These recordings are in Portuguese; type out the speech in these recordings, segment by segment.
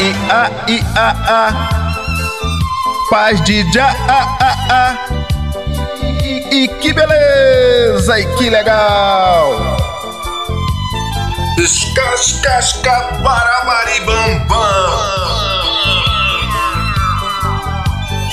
I a i a a. Paz de já a a a. E, e que beleza e que legal. Escascasca para maribambam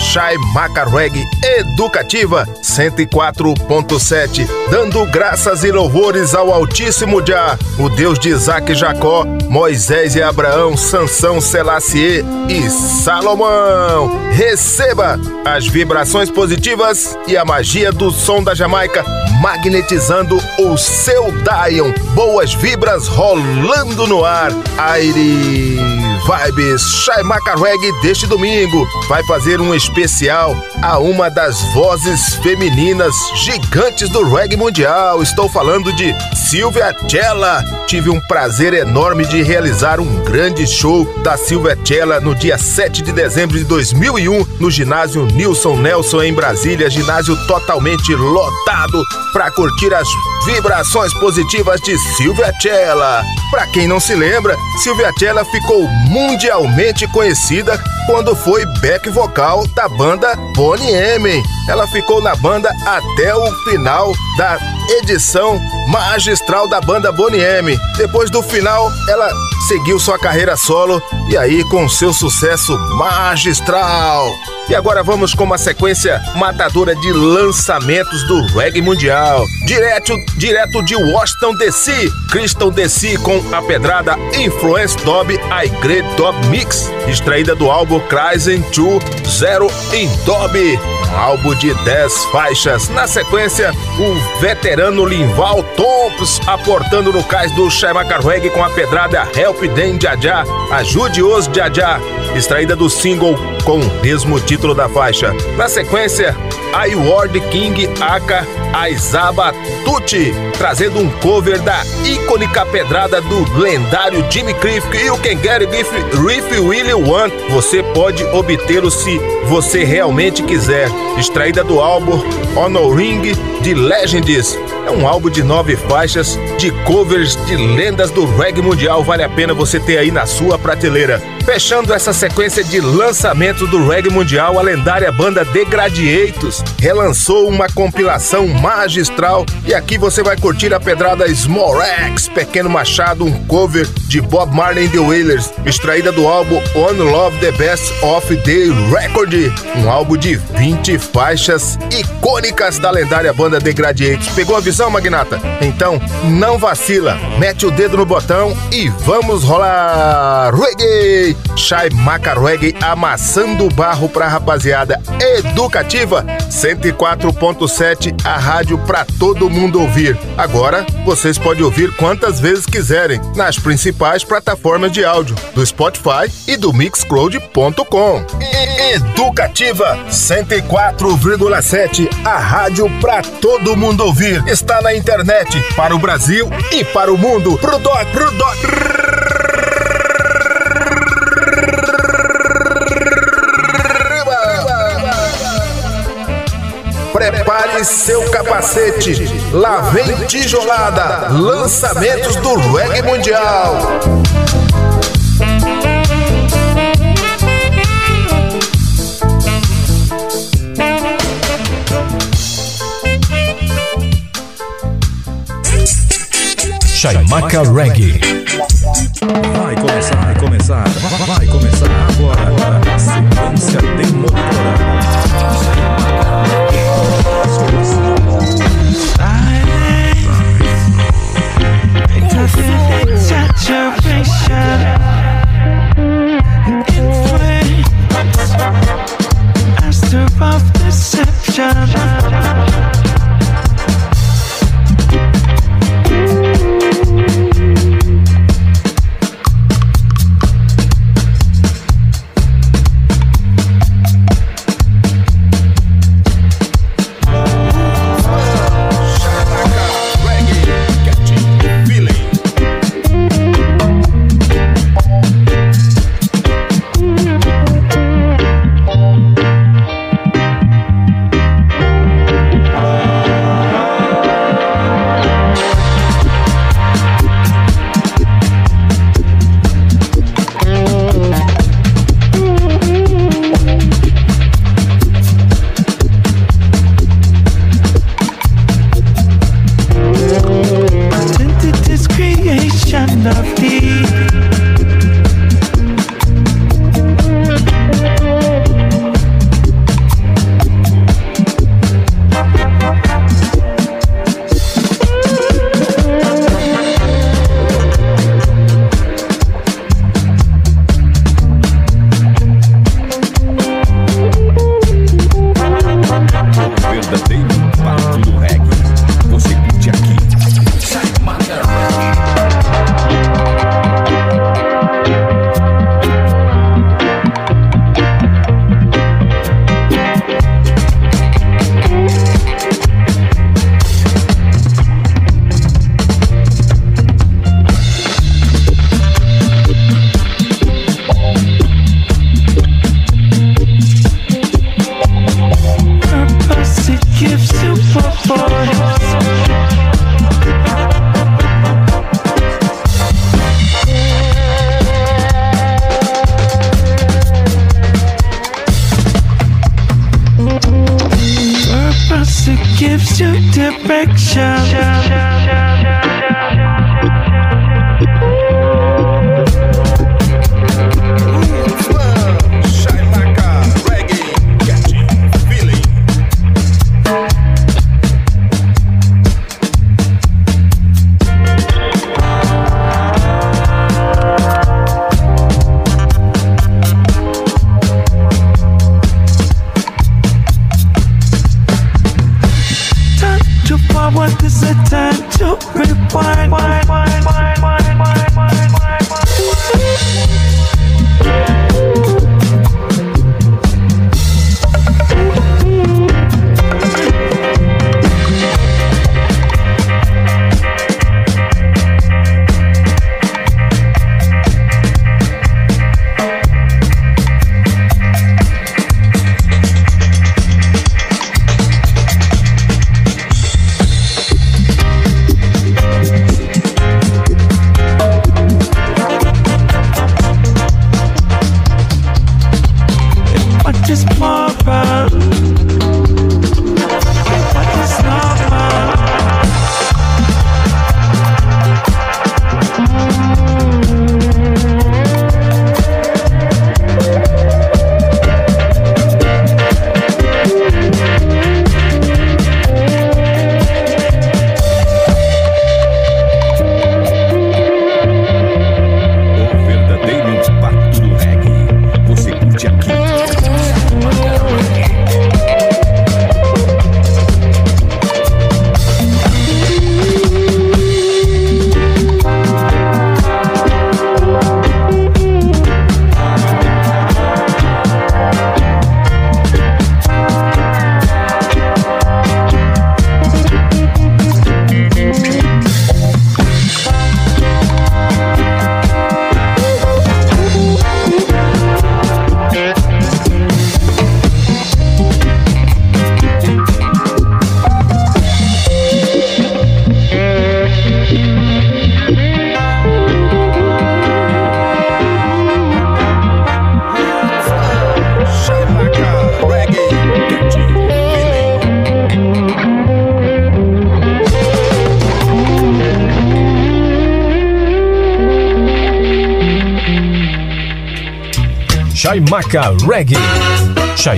Chai Macarweg Educativa 104.7, dando graças e louvores ao Altíssimo Jah, o Deus de Isaac e Jacó, Moisés e Abraão, Sansão, Selassie e Salomão. Receba as vibrações positivas e a magia do som da Jamaica magnetizando o seu Dion. Boas vibras rolando no ar. Aire Vibes Shai Macarweg deste domingo vai fazer um especial a uma das vozes femininas gigantes do reggae mundial. Estou falando de Silvia Cella. Tive um prazer enorme de realizar um grande show da Silvia Cella no dia 7 de dezembro de 2001 no ginásio Nilson Nelson em Brasília, ginásio totalmente lotado para curtir as vibrações positivas de Silvia Cella. Para quem não se lembra, Silvia Cella ficou mundialmente conhecida quando foi back vocal da banda Bonnie M. Ela ficou na banda até o final da edição magistral da banda Bonnie M. Depois do final, ela seguiu sua carreira solo e aí com seu sucesso magistral. E agora vamos com uma sequência matadora de lançamentos do reggae mundial. Direto, direto de Washington DC, Crystal DC com a pedrada Influence Dob I Great Dub Mix, extraída do álbum Crying 2 Zero in Dob um álbum de 10 faixas. Na sequência, o veterano Linval Tompos aportando no cais do Shaima Carweg com a pedrada Help Them Jaja, Ajude os Jaja, extraída do single com o mesmo título da faixa. Na sequência, I Ward King Aka Aizaba Tucci, trazendo um cover da icônica pedrada do lendário Jimmy Cliff e o Can Get It If Really Want. Você pode obtê-lo se você realmente quiser. Extraída do álbum Honoring de Legends. É um álbum de nove faixas de covers de lendas do reggae mundial. Vale a pena você ter aí na sua prateleira. Fechando essa sequência de lançamentos do reggae mundial, a lendária banda The Gradiatos relançou uma compilação magistral e aqui você vai curtir a pedrada Small X, Pequeno Machado, um cover de Bob Marley and The Wailers, extraída do álbum On Love The Best of the Record, um álbum de 20 faixas icônicas da lendária banda The Gradiatos. Pegou a visão, Magnata? Então, não vacila, mete o dedo no botão e vamos rolar reggae! Shai Maca Reggae amassando o barro pra rapaziada educativa 104.7, a rádio pra todo mundo ouvir. Agora, vocês podem ouvir quantas vezes quiserem nas principais plataformas de áudio do Spotify e do Mixcloud.com. Educativa 104,7, a rádio pra todo mundo ouvir. Está na internet para o Brasil e para o mundo. Pro doc, pro doc. Prepare seu capacete. Lá vem tijolada. Lançamentos do reggae mundial. Chaimaca Reggae. Vai começar, vai começar, vai começar agora. A sequência demolidora.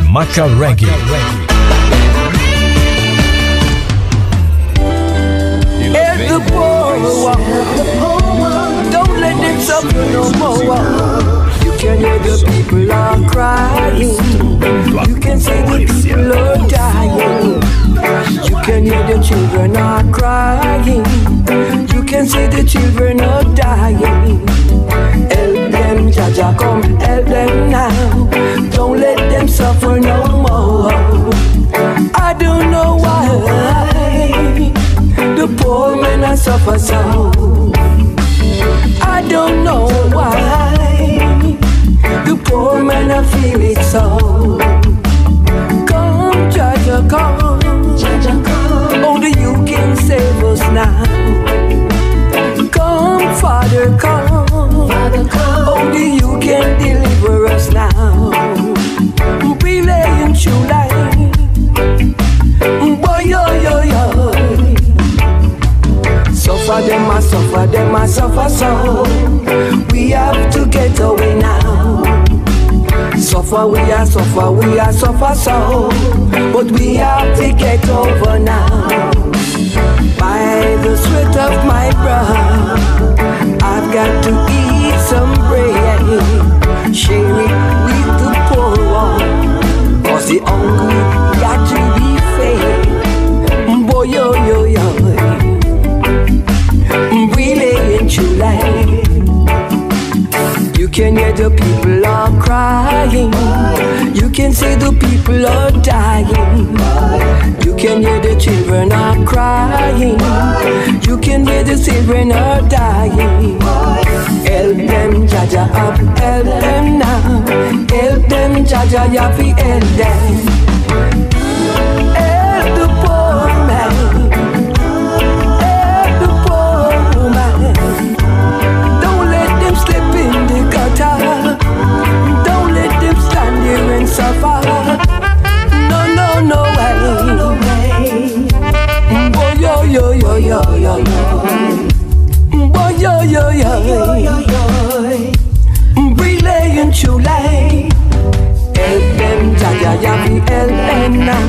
Chaimaca Reggae. Are dying. Help them, Jaja, up, help them now. Help them, Jaja, yafi, help them. Help them now.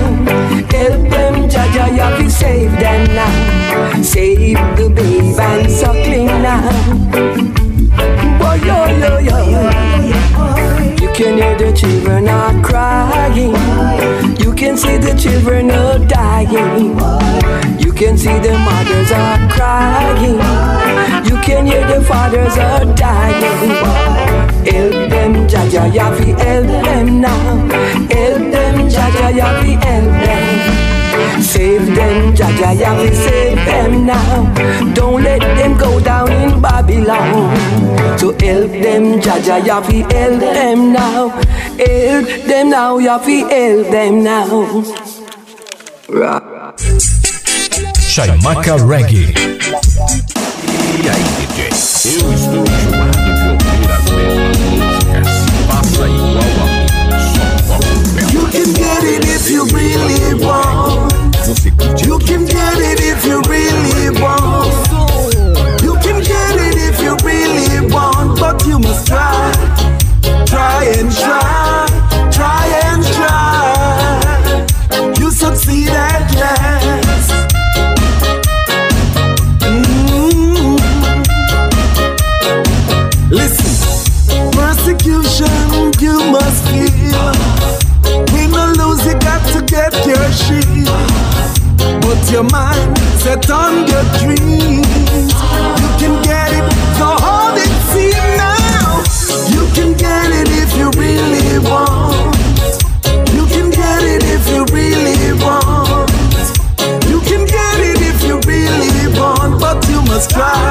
Help them, Jaja, Yavi, save them now. Save the babe and suckling now. Boy, yo, yo, yo. You can hear the children are crying. You can see the children are dying. You can see the mothers are crying. You can hear the fathers are dying. Help them, Jaja, Yafi, help them now. Help them, Jaja, Yafi, help them. Save them, Jaja, Yafi, save them now. Don't let them go down in Babylon. So help them, Jaja, Yafi, help them now. Help them now, Yafi, help them now. Right. Chaimaca Reggae. E aí, DJ? Eu estou enjoado on your dreams. You can get it, so hold it, see now. You can get it if you really want. You can get it if you really want. You can get it if you really want, but you must. Try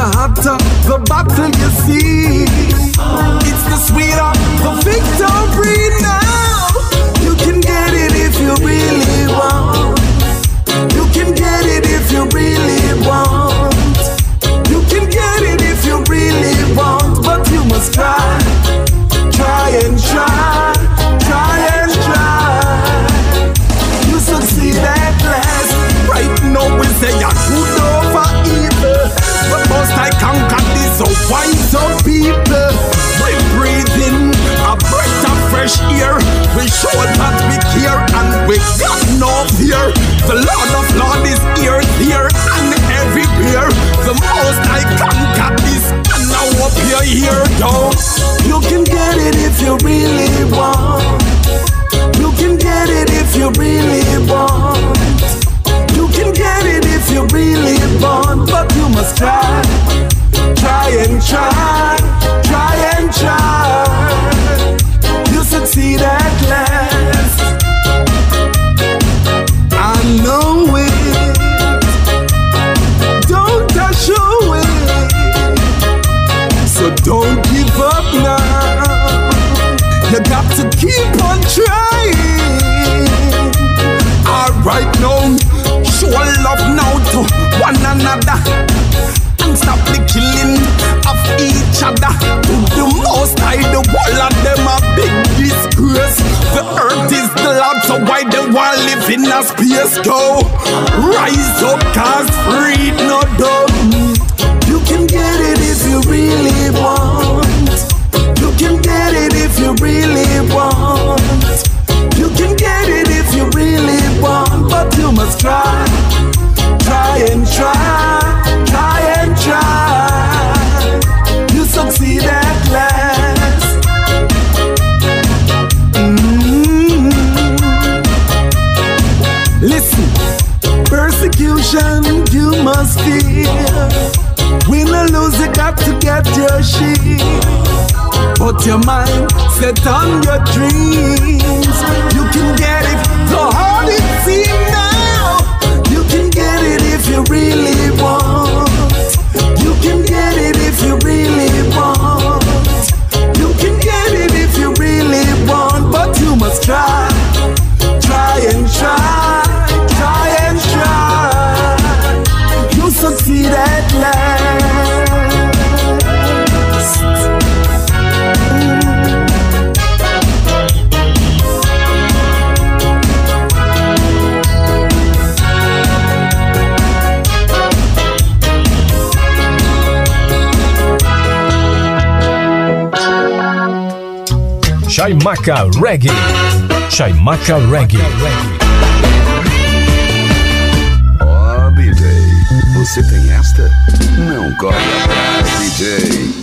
the hotter the battle you see, it's the sweeter the victory try, try and try. inner space go. Rise up, cause free no dog. You can get it if you really want. You can get it if you really want. You can get it if you really want, but you must try, try and try. worship. Put your mind set on your dreams. You can get it, the hard it seems now. You can get it if you really Chaimaca Reggae. Chaimaca Reggae. Oh, BJ, você tem esta? Não corre atrás, DJ.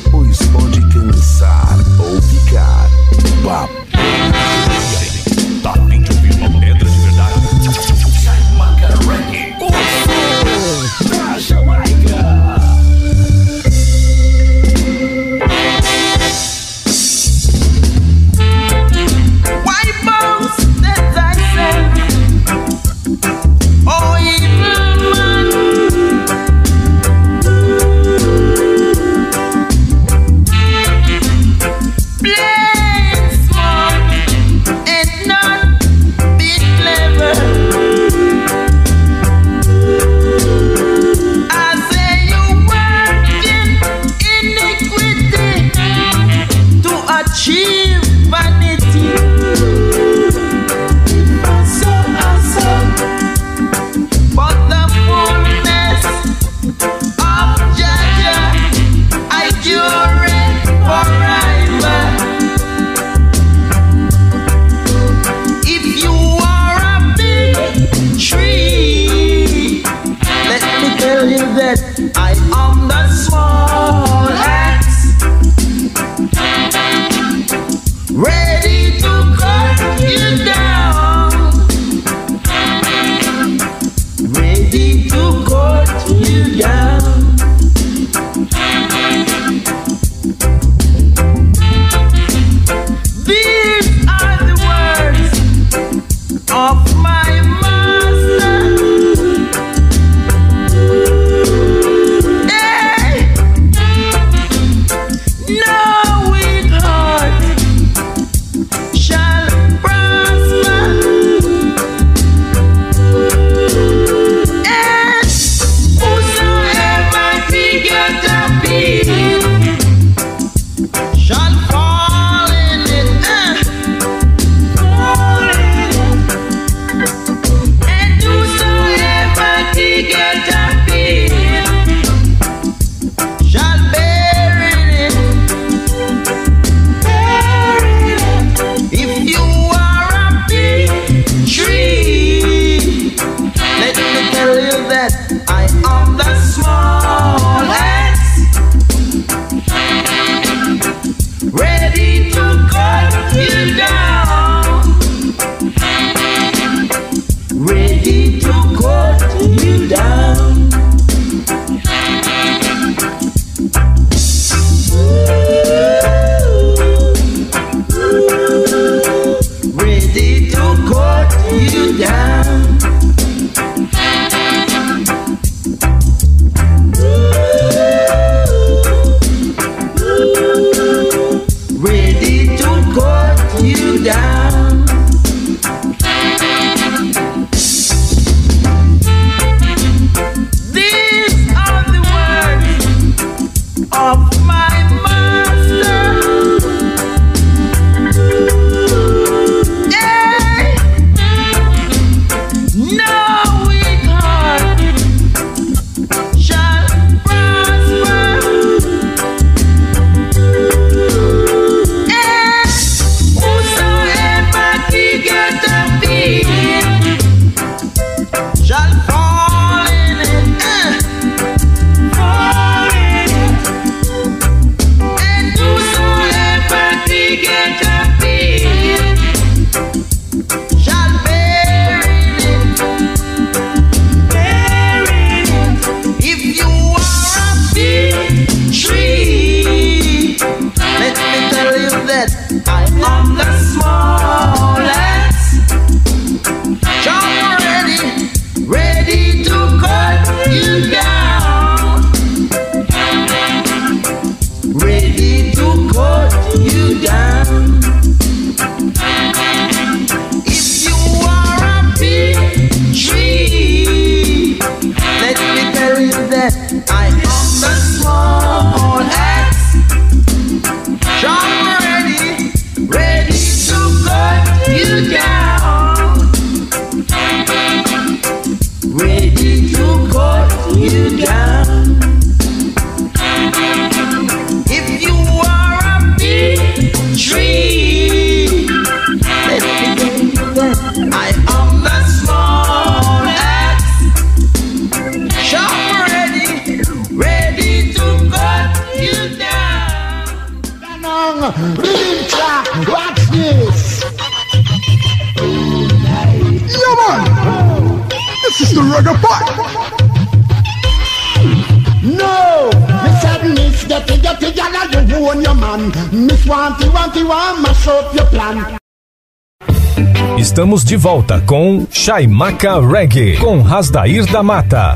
Chaimaca Reggae, com Rasdair da Mata.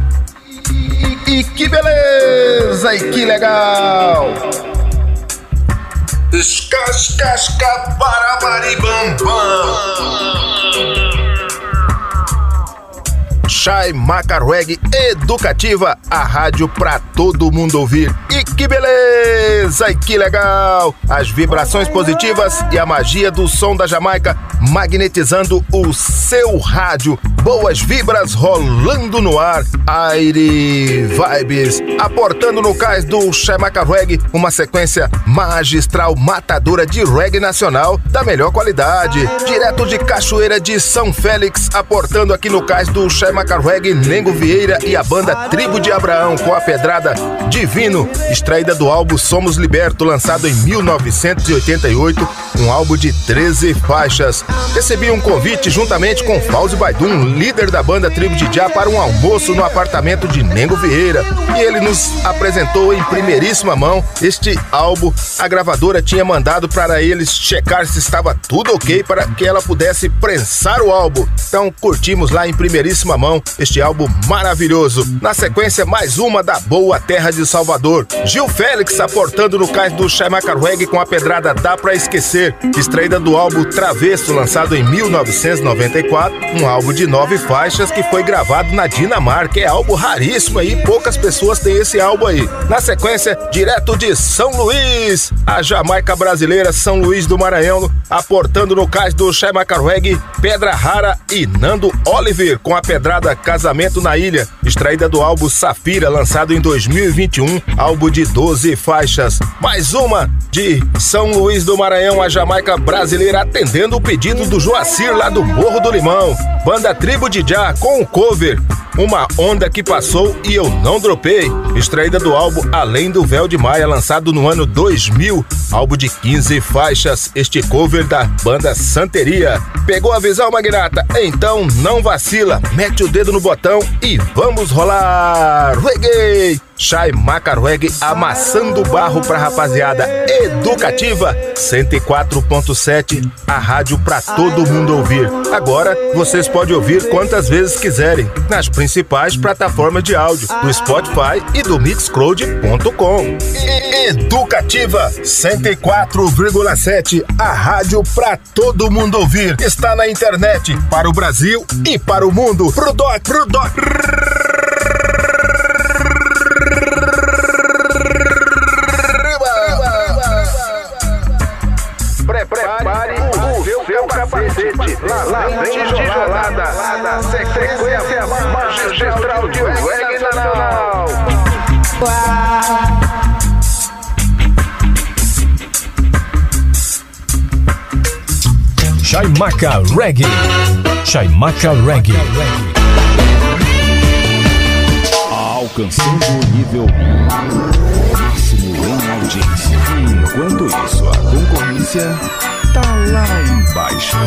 E, que beleza, e que legal! Escascasca barabaribam Chai Macarweg Educativa, a rádio pra todo mundo ouvir. E que beleza! E que legal! As vibrações positivas e a magia do som da Jamaica magnetizando o seu rádio. Boas vibras rolando no ar. Aire Vibes aportando no cais do Chamaca Reggae uma sequência magistral matadora de reggae nacional da melhor qualidade. Direto de Cachoeira de São Félix, aportando aqui no cais do Chamaca Reggae Nengo Vieira e a banda Tribo de Abraão com a pedrada Divino, extraída do álbum Somos Liberto, lançado em 1988, um álbum de 13 faixas. Recebi um convite juntamente com Fauzi Baidum, líder da banda Tribo de Já, para um almoço no apartamento de Nengo Vieira. E ele nos apresentou em primeiríssima mão este álbum. A gravadora tinha mandado para eles checar se estava tudo ok para que ela pudesse prensar o álbum. Então curtimos lá em primeiríssima mão este álbum maravilhoso. Na sequência, mais uma da boa terra de Salvador. Gil Félix aportando no cais do Chamaca Reggae com a pedrada Dá Pra Esquecer, extraída do álbum Travesso, lançado em 1994, um álbum de nove faixas que foi gravado na Dinamarca. É álbum raríssimo aí, poucas pessoas têm esse álbum aí. Na sequência, direto de São Luís, a Jamaica brasileira São Luís do Maranhão, aportando no cais do Chamaca Reggae, Pedra Rara e Nando Oliver com a pedrada Casamento na Ilha, extraída do álbum Safira, lançado em 2021, álbum de 12 faixas. Mais uma de São Luís do Maranhão, a Jamaica brasileira atendendo o pedido do Joacir lá do Morro do Limão. Banda Tribo de Já com o cover Uma Onda que Passou e Eu Não Dropei, extraída do álbum Além do Véu de Maia, lançado no ano 2000, álbum de 15 faixas, este cover da banda Santeria. Pegou a visão, Magnata? Então não vacila, mete o dedo no botão e vamos rolar! Reggae! Shai Macarweg amassando barro pra rapaziada educativa 104.7, a rádio pra todo mundo ouvir. Agora vocês podem ouvir quantas vezes quiserem nas principais plataformas de áudio do Spotify e do Mixcloud.com. Educativa 104,7, a rádio pra todo mundo ouvir. Está na internet para o Brasil e para o mundo. Pro doc, pro doc. Capacete. Lá, lá vem tijolada. Sequência magistral de reggae nacional. Chaimaca Reggae. Chaimaca Reggae. Alcançando o nível máximo em audiência. Enquanto isso, a concorrência tá lá embaixo.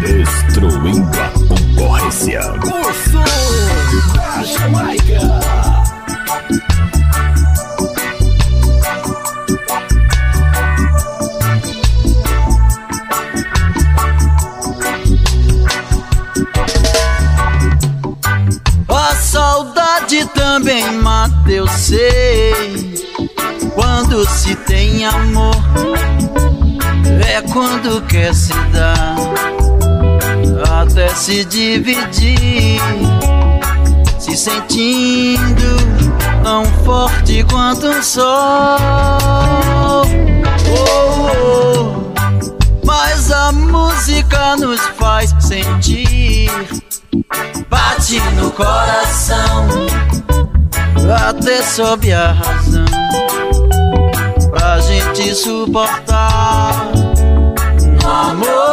Destruindo a concorrência. O som da Jamaica. Quando quer se dar, até se dividir, se sentindo tão forte quanto um sol. Oh, oh. Mas a música nos faz sentir bate no coração, até sob a razão, pra gente suportar amor,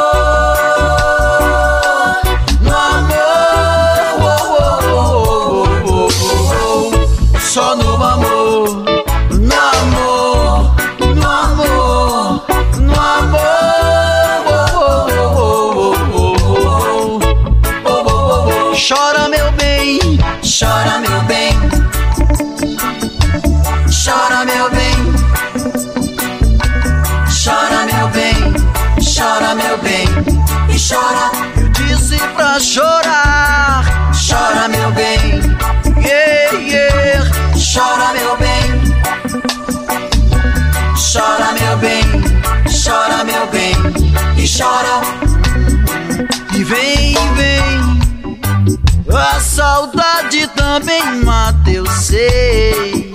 também mata, eu sei.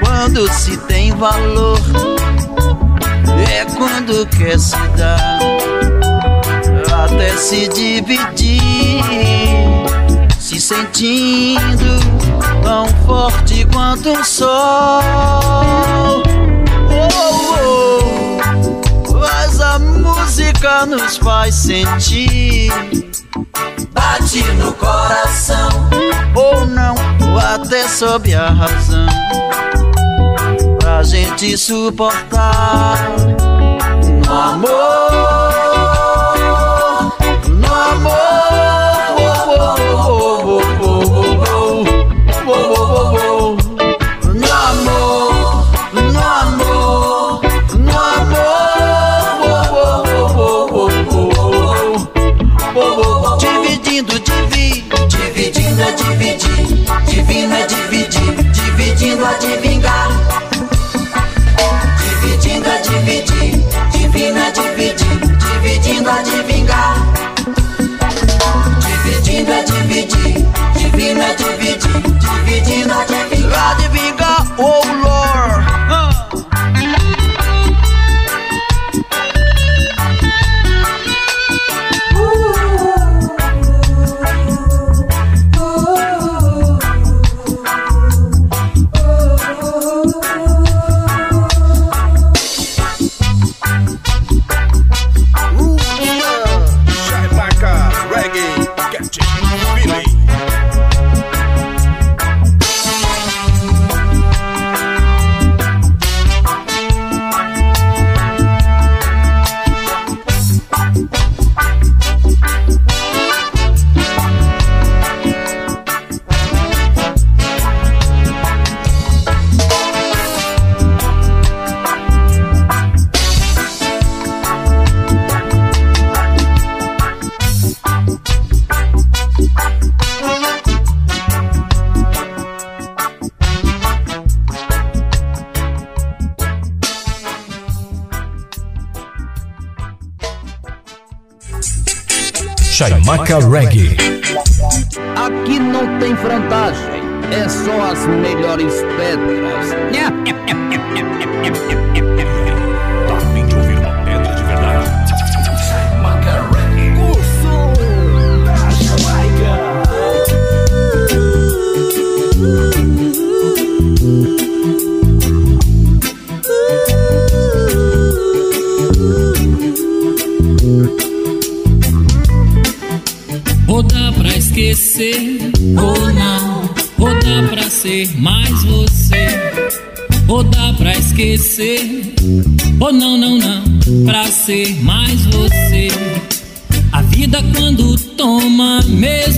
Quando se tem valor, é quando quer se dar, até se dividir, se sentindo tão forte quanto um sol. Oh, oh. Mas a música nos faz sentir bate no coração. Ou não, ou até sob a razão. Pra gente suportar no amor, é dividir, divino é dividir, dividindo é divingar. Dividindo é dividir, divino é dividir, dividindo é divingar. Dividindo é dividir, divino é dividir, dividindo é divingar. Chaimaca Reggae. Aqui não tem frontagem, é só as melhores pedras. Tá afim de ouvir uma pedra de verdade? Chaimaca Reggae. O som da Jamaica. esquecer. Ou não, ou dá pra ser mais você, ou dá pra esquecer, ou não, não, não, pra ser mais você. A vida quando toma mesmo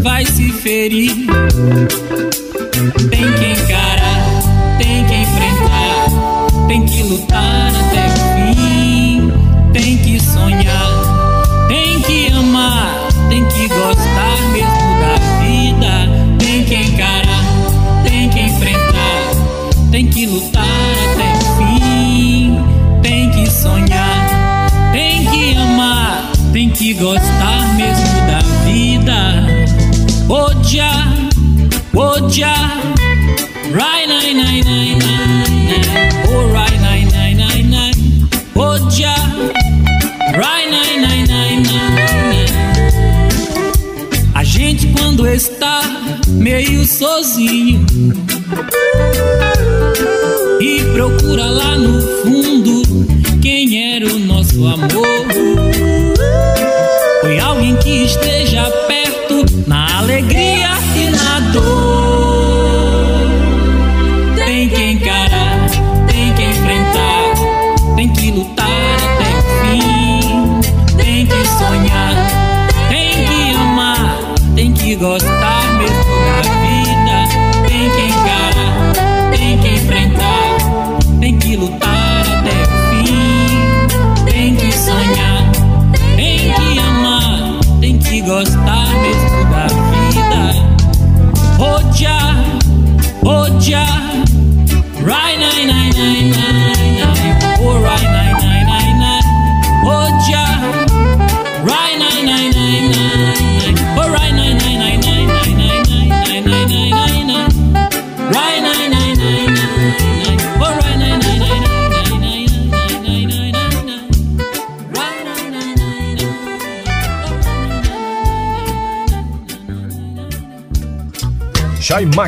vai se ferir. Tem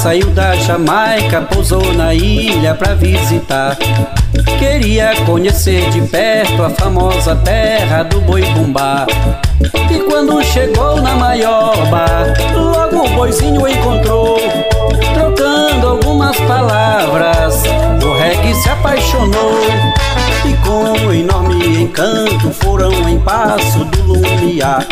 Saiu da Jamaica, pousou na ilha pra visitar. Queria conhecer de perto a famosa terra do boi bumbá. E quando chegou na maioba, logo o boizinho encontrou. Trocando algumas palavras, o reggae se apaixonou. E com enorme encanto foram em passo do lumiar.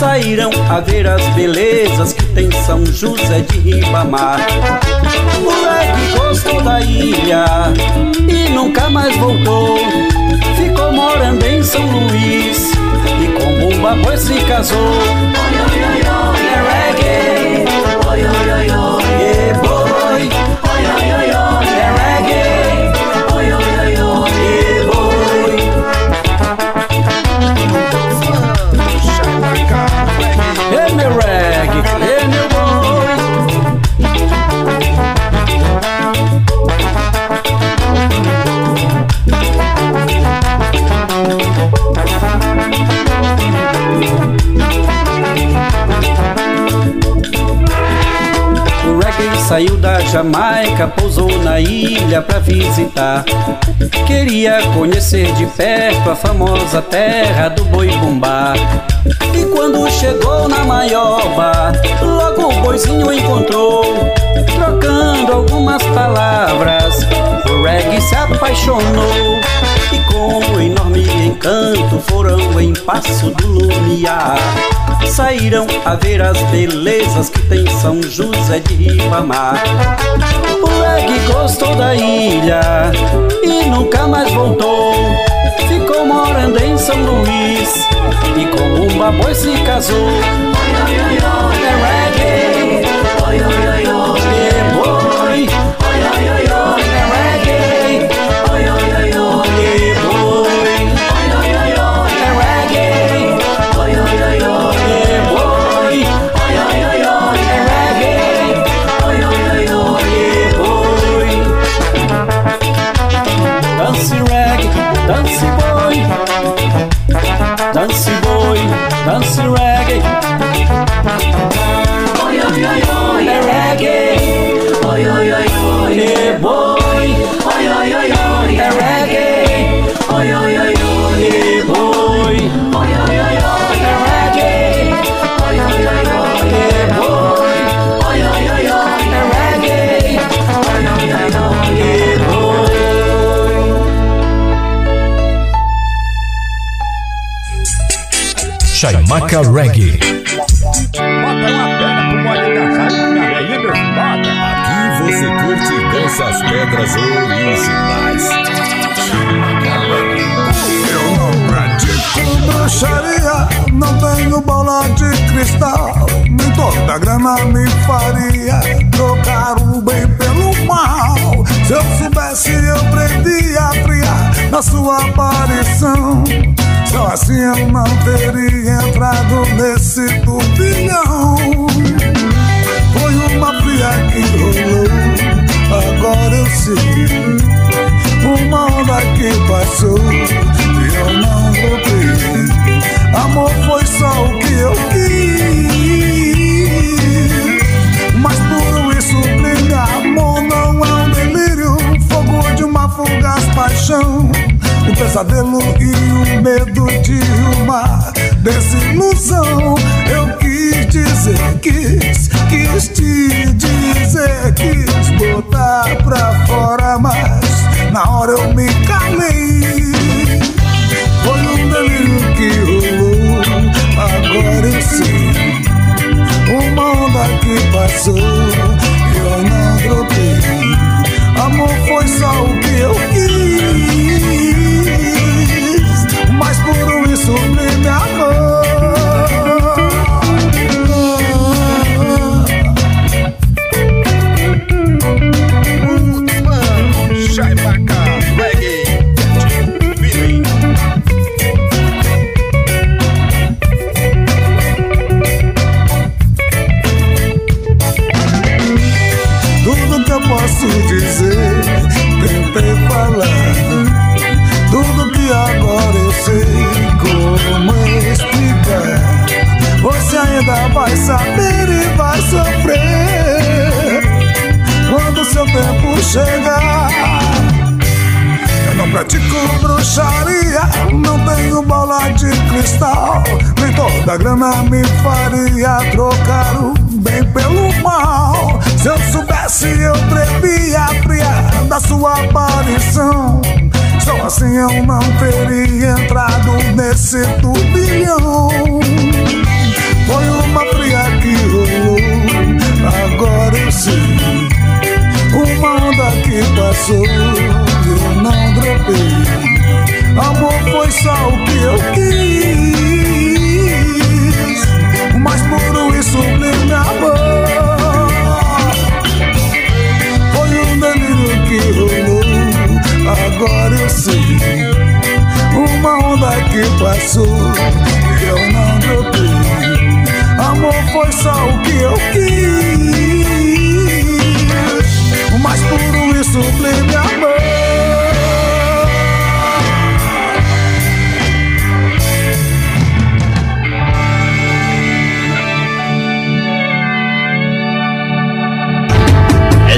Saíram a ver as belezas que tem São José de Ribamar. Reggae gostou da ilha e nunca mais voltou. Ficou morando em São Luís e com Bumba Boi se casou. É reggae, é boi, é saiu da Jamaica, pousou na ilha pra visitar. Queria conhecer de perto a famosa terra do boi bumbá. E quando chegou na maioba, logo o boizinho encontrou. Trocando algumas palavras, o reggae se apaixonou. Com enorme encanto foram em passo do lumiar. Saíram a ver as belezas que tem São José de Ribamar. O reggae gostou da ilha e nunca mais voltou. Ficou morando em São Luís e com uma boi se casou. É reggae, é Chaimaca Reggae. Bota uma perna pro modo engraçado, aí, meu bota. Aqui você curte e dança as pedras originais. Eu pratico bruxaria, não tenho bola de cristal. Nem toda grana me faria trocar o bem pelo mal. Se eu soubesse, eu prendia a friar na sua aparição. Sozinho eu não teria entrado nesse turbilhão. Foi uma fria que rolou, agora eu sei. Uma onda que passou e eu não voltei Amor foi só o que eu quis Mas tudo isso brilha, amor não é um delírio. Fogo de uma fugaz paixão pesadelo e o medo de uma desilusão. Eu quis dizer, quis, quis te dizer, quis botar pra fora, mas na hora eu me calei. Foi um delírio que rolou, agora eu sei. Uma onda que passou, eu não dropei. Amor foi só o que eu quis, pratico bruxaria, não tenho bola de cristal. Nem toda grana me faria trocar o bem pelo mal. Se eu soubesse, eu tremia fria da sua aparição. Só assim eu não teria entrado nesse turbilhão. Foi uma fria que rolou, agora eu sei. Uma onda que passou, Amor foi só o que eu quis, mas por isso me amor. que rolou, agora eu sei. Uma onda que passou, eu não dropei. Amor foi só o que eu quis, mas por isso me amor.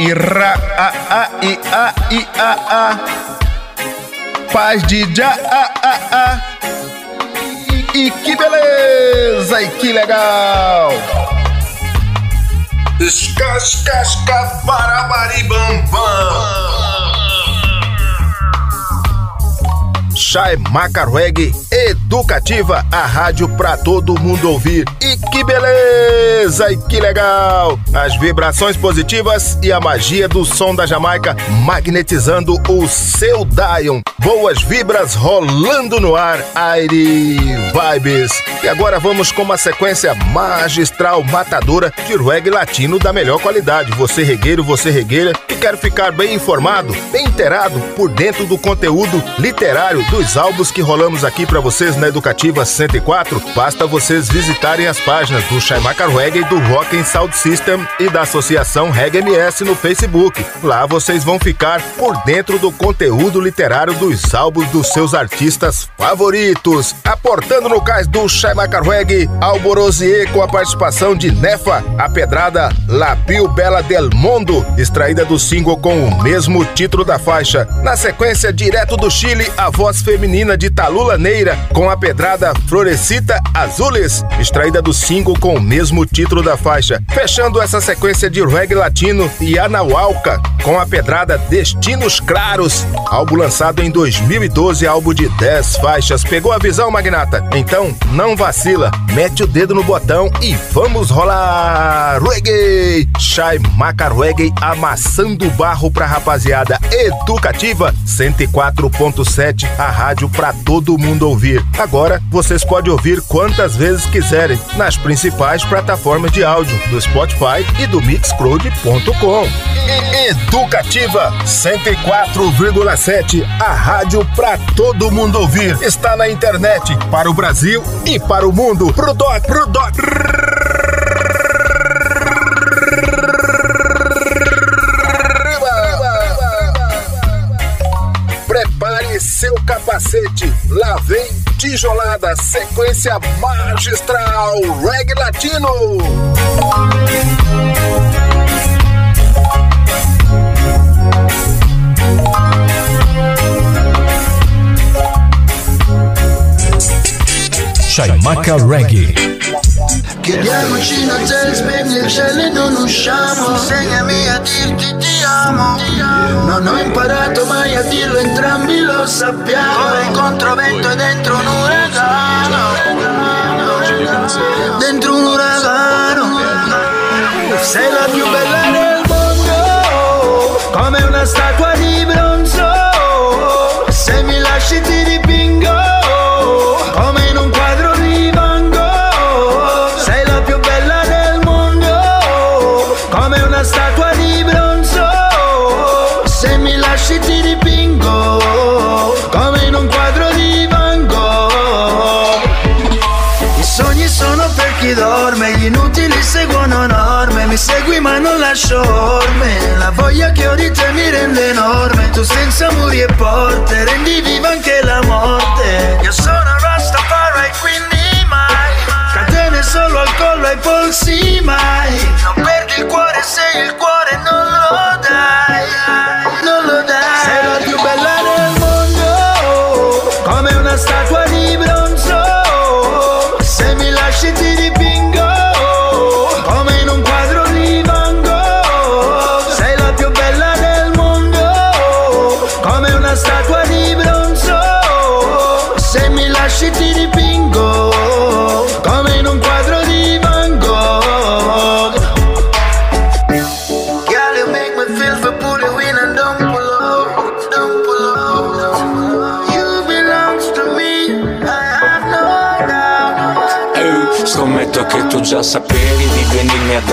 Ira, a, a, i, a, i, a, a. Paz de já, a, a, a. E, e que beleza, e que legal. Escascasca, barabaribam, bam. Chai Macarweg Educativa, a rádio pra todo mundo ouvir. E que beleza! E que legal! As vibrações positivas e a magia do som da Jamaica magnetizando o seu Dion. Boas vibras rolando no ar, Aire Vibes. E agora vamos com uma sequência magistral, matadora de reggae latino da melhor qualidade. Você regueiro, você regueira, que quer ficar bem informado, bem inteirado por dentro do conteúdo literário dos álbuns que rolamos aqui para vocês na Educativa 104, basta vocês visitarem as páginas do Shaimaka Reggae, do Rock and Sound System e da Associação Reggae MS no Facebook. Lá vocês vão ficar por dentro do conteúdo literário dos álbuns dos seus artistas favoritos. Aportando no cais do Shaimaka Reggae, Alborosier com a participação de Nefa, a pedrada La Pio Bela del Mundo, extraída do single com o mesmo título da faixa. Na sequência, direto do Chile, a voz feminina de Talula Neira com a pedrada Florecita Azules, extraída do single com o mesmo título da faixa. Fechando essa sequência de reggae latino e Anaualca com a pedrada Destinos Claros, álbum lançado em 2012, álbum de 10 faixas. Pegou a visão, Magnata? Então não vacila, mete o dedo no botão e vamos rolar reggae! Shai Maca Reggae amassando barro pra rapaziada educativa 104.7, a rádio pra todo mundo ouvir. Agora vocês podem ouvir quantas vezes quiserem nas principais plataformas de áudio do Spotify e do Mixcloud.com. Educativa 104,7, a rádio pra todo mundo ouvir. Está na internet para o Brasil e para o mundo. Pro doc, pro doc. Seu capacete, lá vem tijolada, sequência magistral, reggae latino. Chaimaca Reggae. Chiediamoci una te spegni il cielo e non usciamo. Insegnami a dirti ti amo. Non ho imparato mai a dirlo, entrambi lo sappiamo. Come controvento e dentro un uragano. Dentro un uragano. Sei la più bella del mondo Come una statua lascio orme La voglia che ho di te mi rende enorme. Tu senza muri e porte Rendi viva anche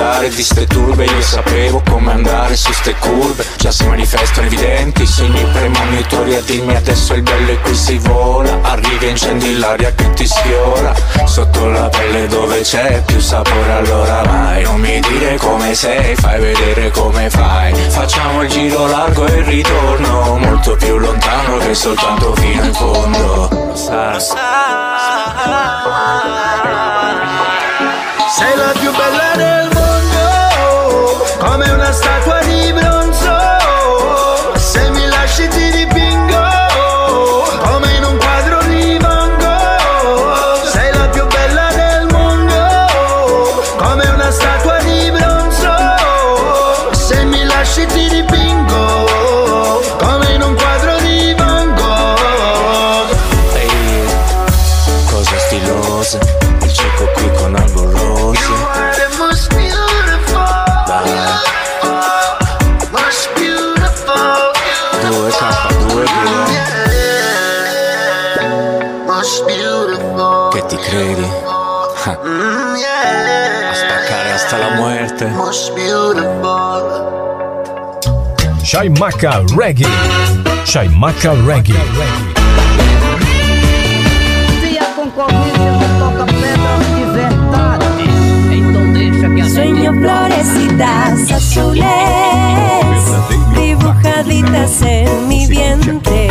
dare di ste turbe Io sapevo come andare su ste curve. Già si manifestano evidenti segni premonitori a dirmi adesso il bello è qui si vola. Arrivi e incendi l'aria che ti sfiora. Sotto la pelle dove c'è più sapore allora vai Non mi dire come sei, fai vedere come fai. Facciamo il giro largo e il ritorno Molto più lontano che soltanto fino in fondo. Lo sai Sei la più bella então deixa que a Sueño florecitas azules dibujaditas en mi vientre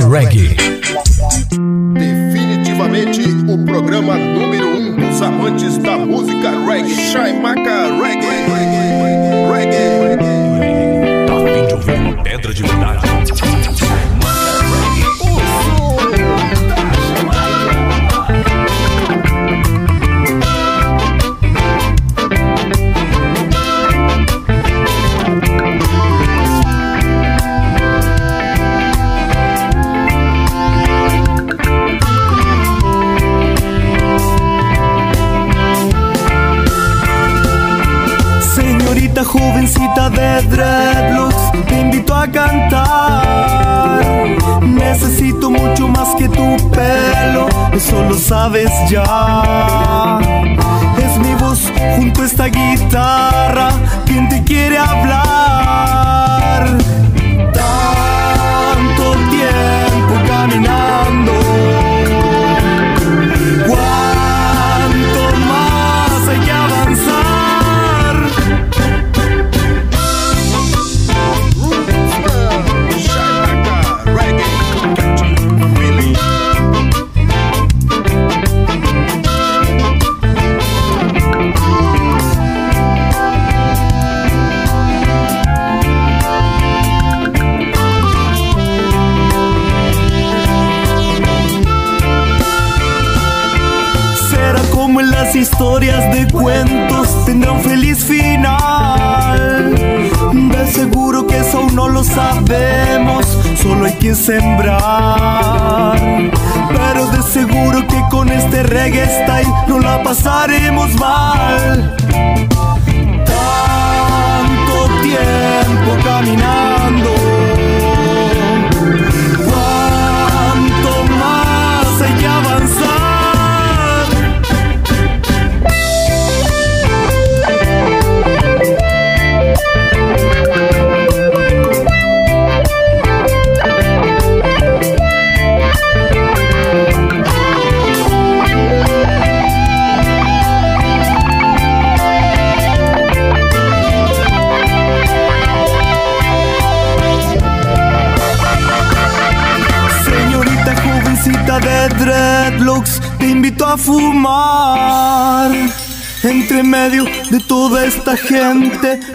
Reggae.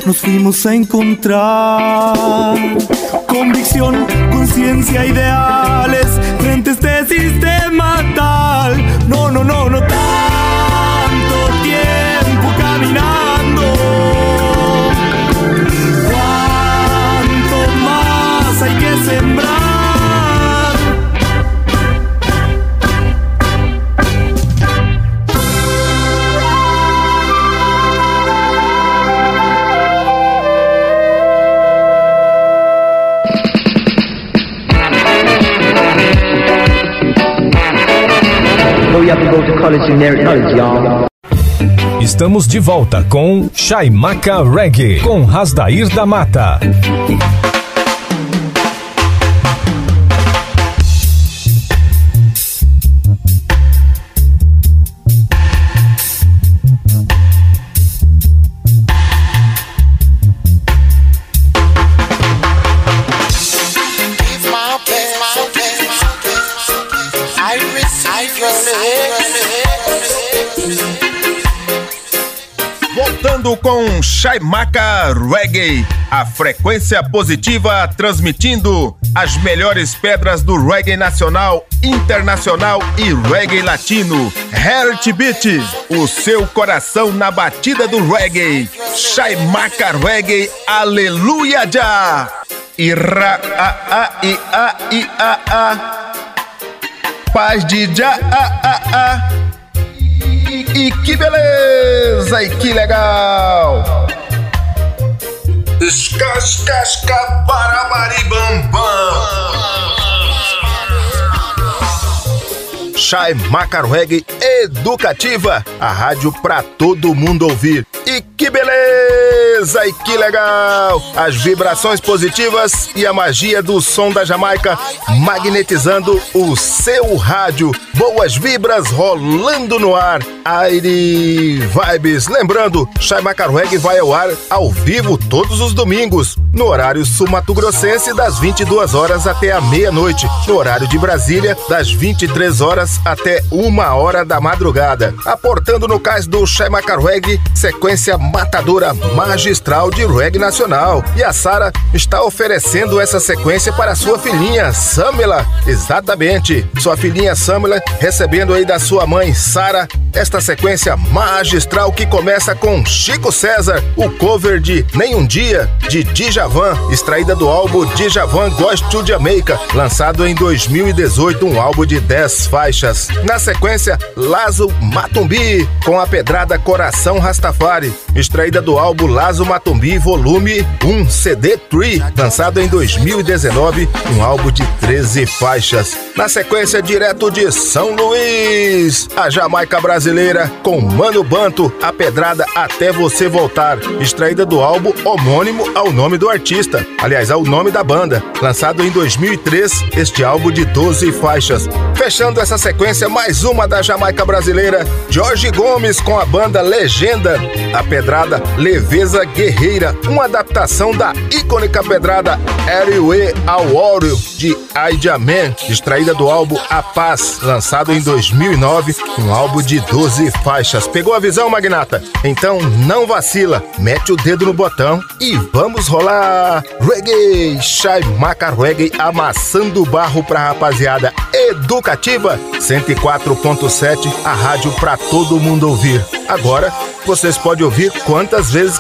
Nos fuimos a encontrar. Convicción, conciencia, ideales college knowledge, y'all. Estamos de volta com Chaimaca Reggae, com Rasdair da Mata. Reggae, a frequência positiva transmitindo as melhores pedras do reggae nacional, internacional e reggae latino. Heartbeat, o seu coração na batida do reggae. Chaimaca Reggae, aleluia já! Ira a a i a i a a. Paz de já a a a. E, e que beleza! E que legal! Escascasca barabaribambam. Chai Macaro Reggae Educativa, a rádio pra todo mundo ouvir. E que beleza! E que legal! As vibrações positivas e a magia do som da Jamaica magnetizando o seu rádio. Boas vibras rolando no ar. Aire Vibes. Lembrando, Chai Macaro Reggae vai ao ar ao vivo todos os domingos, no horário sul-mato-grossense, das 22 horas até a meia-noite. No horário de Brasília, das 23 horas até uma hora da madrugada. Aportando no cais do Chai Macaro Reggae, sequência matadora magistral de reggae nacional. E a Sara está oferecendo essa sequência para sua filhinha, Samela. Exatamente. Sua filhinha Samela recebendo aí da sua mãe, Sara, esta sequência magistral que começa com Chico César, o cover de Nem Um Dia, de Djavan, extraída do álbum Djavan Goes to Jamaica, lançado em 2018, um álbum de 10 faixas. Na sequência, Lazo Matumbi, com a pedrada Coração Rastafari, extraída do álbum Lazo Matumbi Volume 1 CD 3, lançado em 2019, um álbum de 13 faixas. Na sequência, direto de São Luís, a Jamaica brasileira com Mano Banto, a pedrada Até Você Voltar, extraída do álbum homônimo ao nome do artista, aliás, ao nome da banda, lançado em 2003, este álbum de 12 faixas. Fechando essa sequência, mais uma da Jamaica brasileira, Jorge Gomes com a banda Legenda, a pedrada Leveza Guerreira, uma adaptação da icônica pedrada ao Óreo de Aida Man, extraída do álbum A Paz, lançado em 2009, um álbum de 12 faixas. Pegou a visão, Magnata? Então não vacila, mete o dedo no botão e vamos rolar! Reggae, Shai Maca Reggae amassando barro pra rapaziada educativa 104.7, a rádio pra todo mundo ouvir. Agora vocês podem ouvir quantas vezes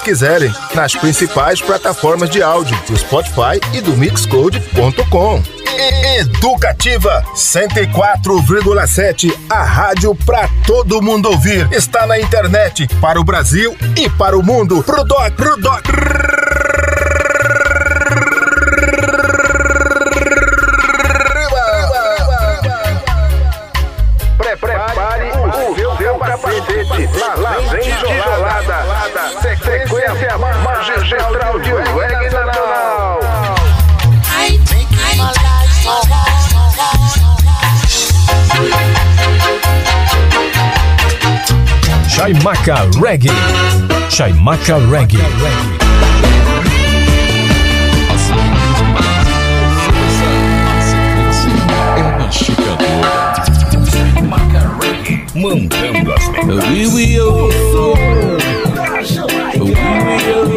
nas principais plataformas de áudio do Spotify e do Mixcode.com. Educativa 104,7, a rádio pra todo mundo ouvir. Está na internet para o Brasil e para o mundo. Pro doc, pro doc. Chaimaca Reggae. Chaimaca Reggae. Mandando as melhores. Oui, oui, oh, oh. Oui,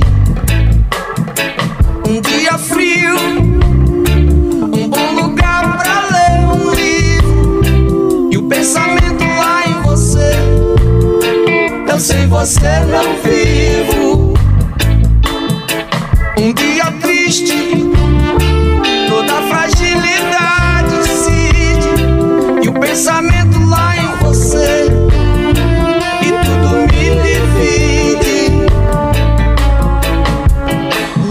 Você não vivo. Um dia triste, toda fragilidade incide e o pensamento lá em você e tudo me divide.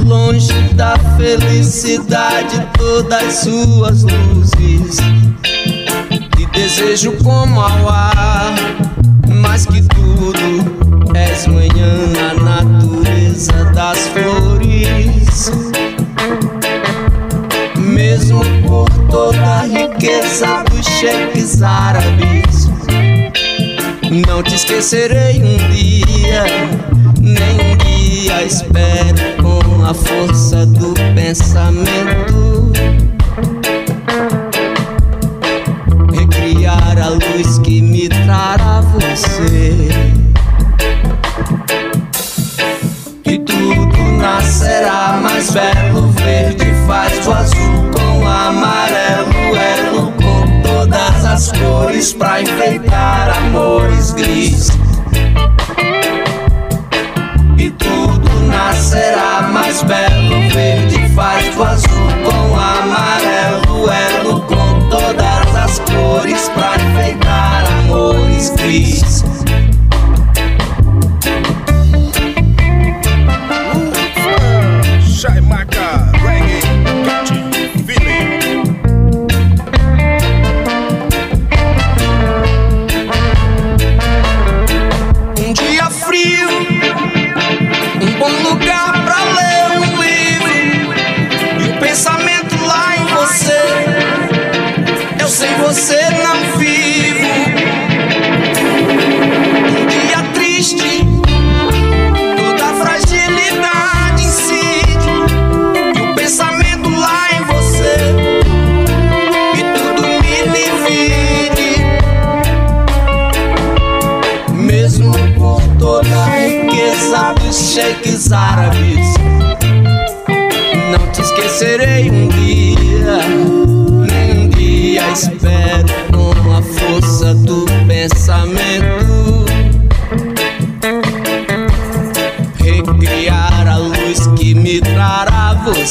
Longe da felicidade, todas suas luzes. Te desejo como ao ar, mais que tudo, és manhã na natureza das flores. Mesmo por toda a riqueza dos cheques árabes. Não te esquecerei um dia, nem um dia espero com a força do pensamento. Luz que me trará você. E tudo nascerá mais belo, verde faz o azul com o amarelo, elo com todas as cores pra enfeitar amores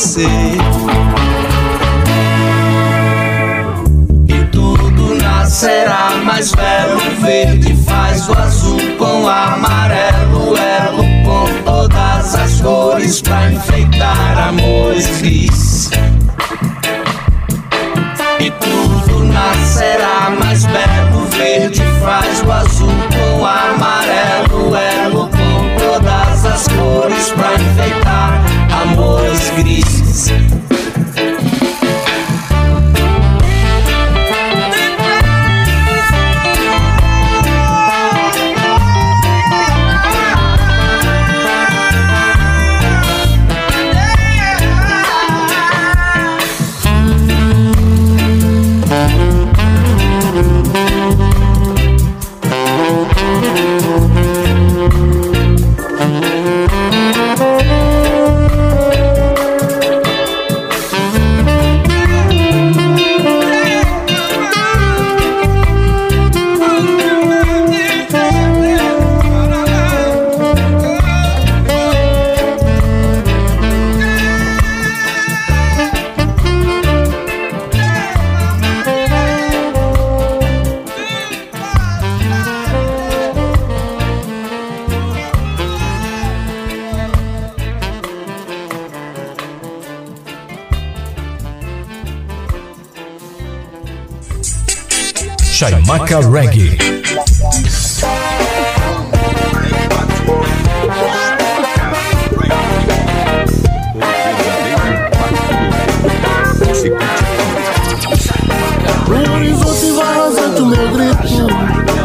E tudo nascerá mais belo, verde faz o azul com o amarelo, elo com todas as cores pra enfeitar amores. E tudo nascerá mais belo, verde faz o azul com o amarelo, elo com todas as cores pra enfeitar amores Chaimaca Reggae. No horizonte vai vazando meu grito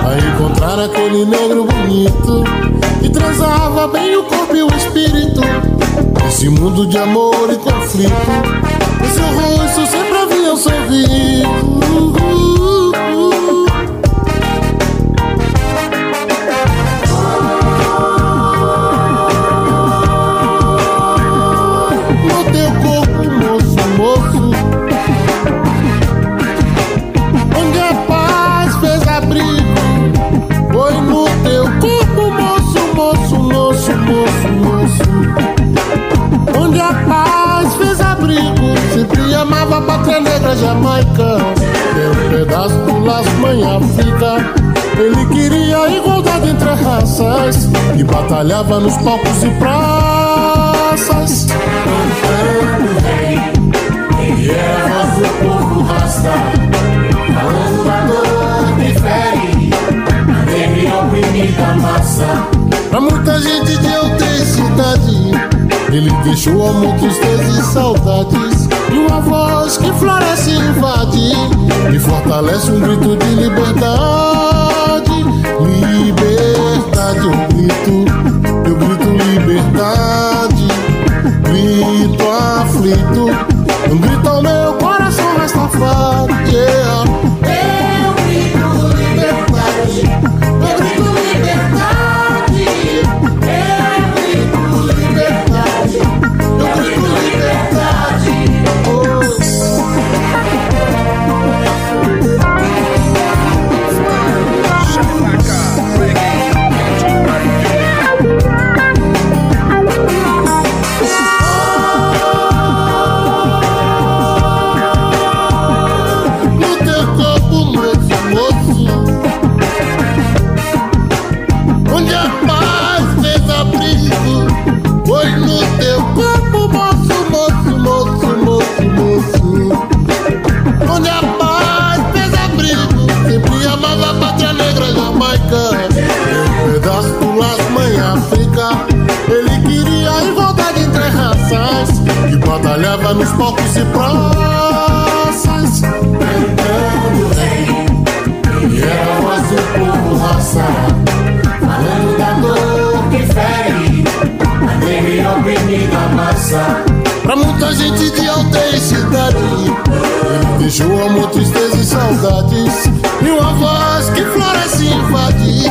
Vai encontrar aquele negro bonito Que transava bem o corpo e o espírito Esse mundo de amor e conflito O seu rosto sempre nunca vi eu Sempre amava a pátria negra jamaica. Um pedaço do laço, mãe África. Ele queria igualdade entre raças. E batalhava nos palcos e praças. Era a voz do povo rasta. Falando da dor que fere. Negra oprimida massa. Pra muita gente de alta cidade. Ele deixou amor, tristeza e saudades E uma voz que floresce e invade E fortalece um grito de liberdade Liberdade, eu grito Eu grito liberdade Grito aflito Um grito ao meu coração Rastafari yeah. Eu grito liberdade Eu grito nos palcos e praças Cantando rei Ele era a voz do povo raça Falando da dor que fere A negra oprimida massa. Pra muita gente de aldeia e cidade deixou amor, tristeza e saudades. E uma voz que floresce e invade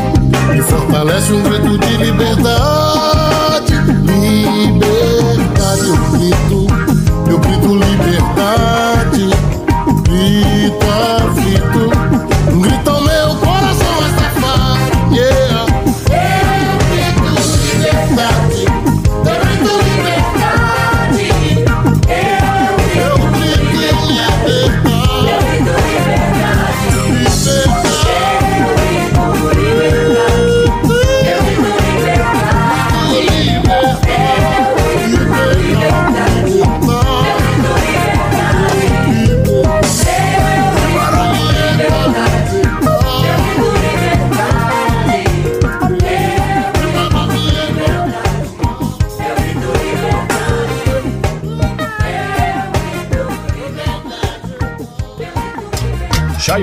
E fortalece um grito de liberdade. Liberdade, eu grito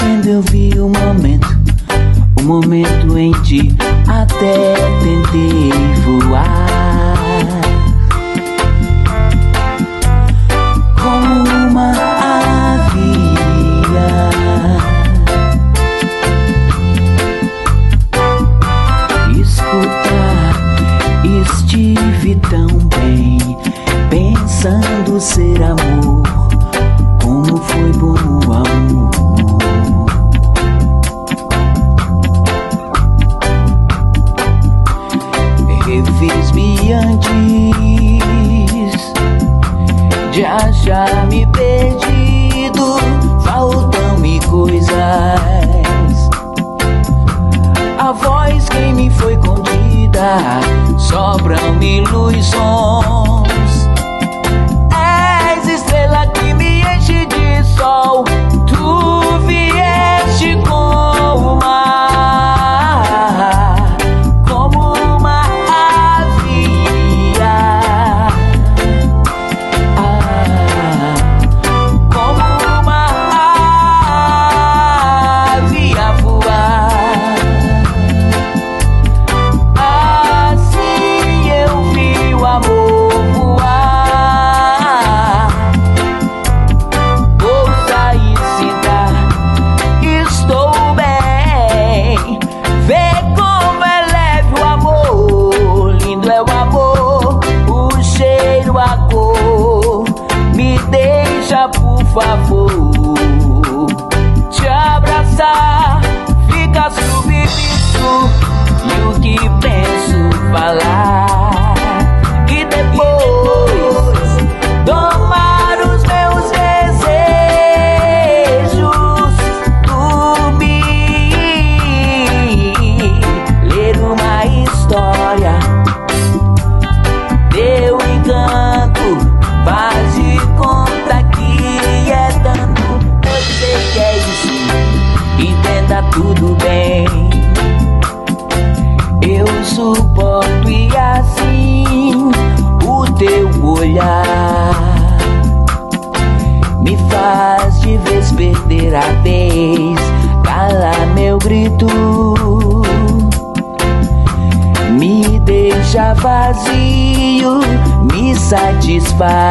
Quando eu vi o momento, o momento em ti. Até tentei voar. satisfied.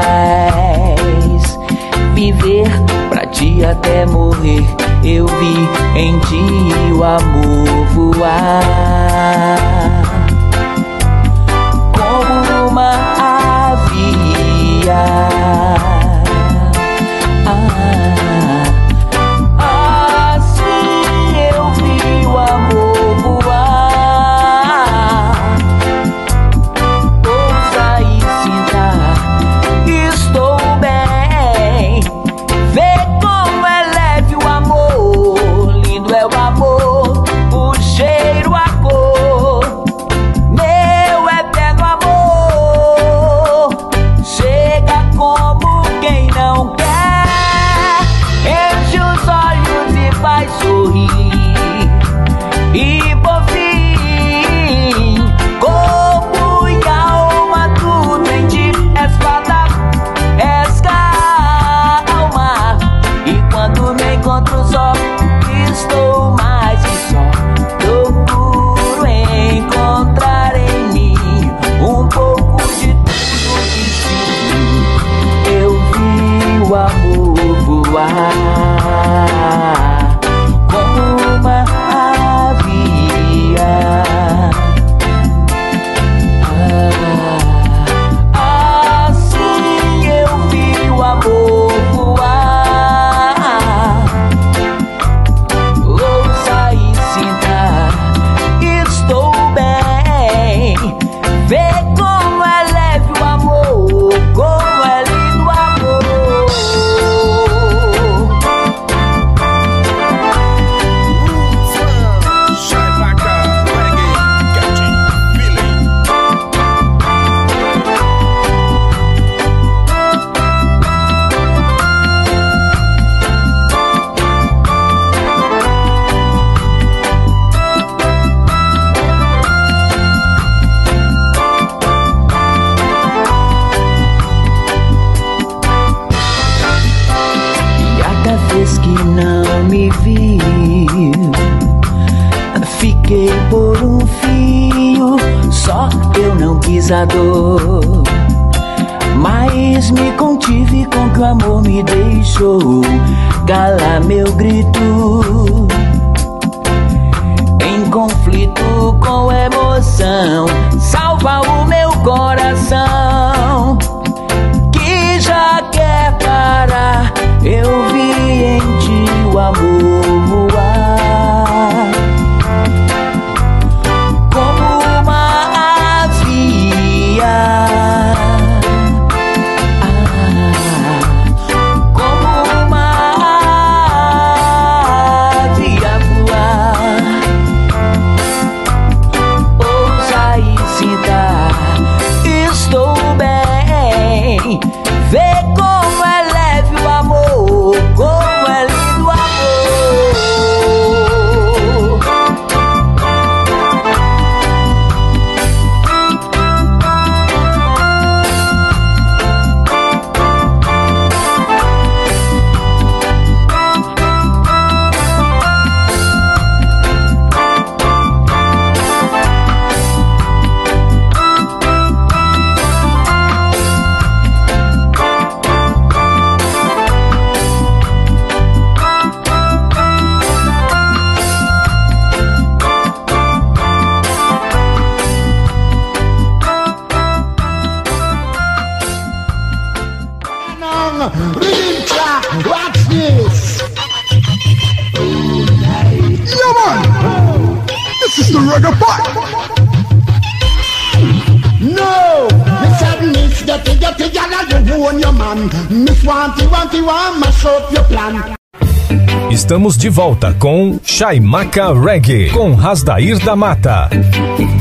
Chaimaca Reggae, com Rasdair da Mata.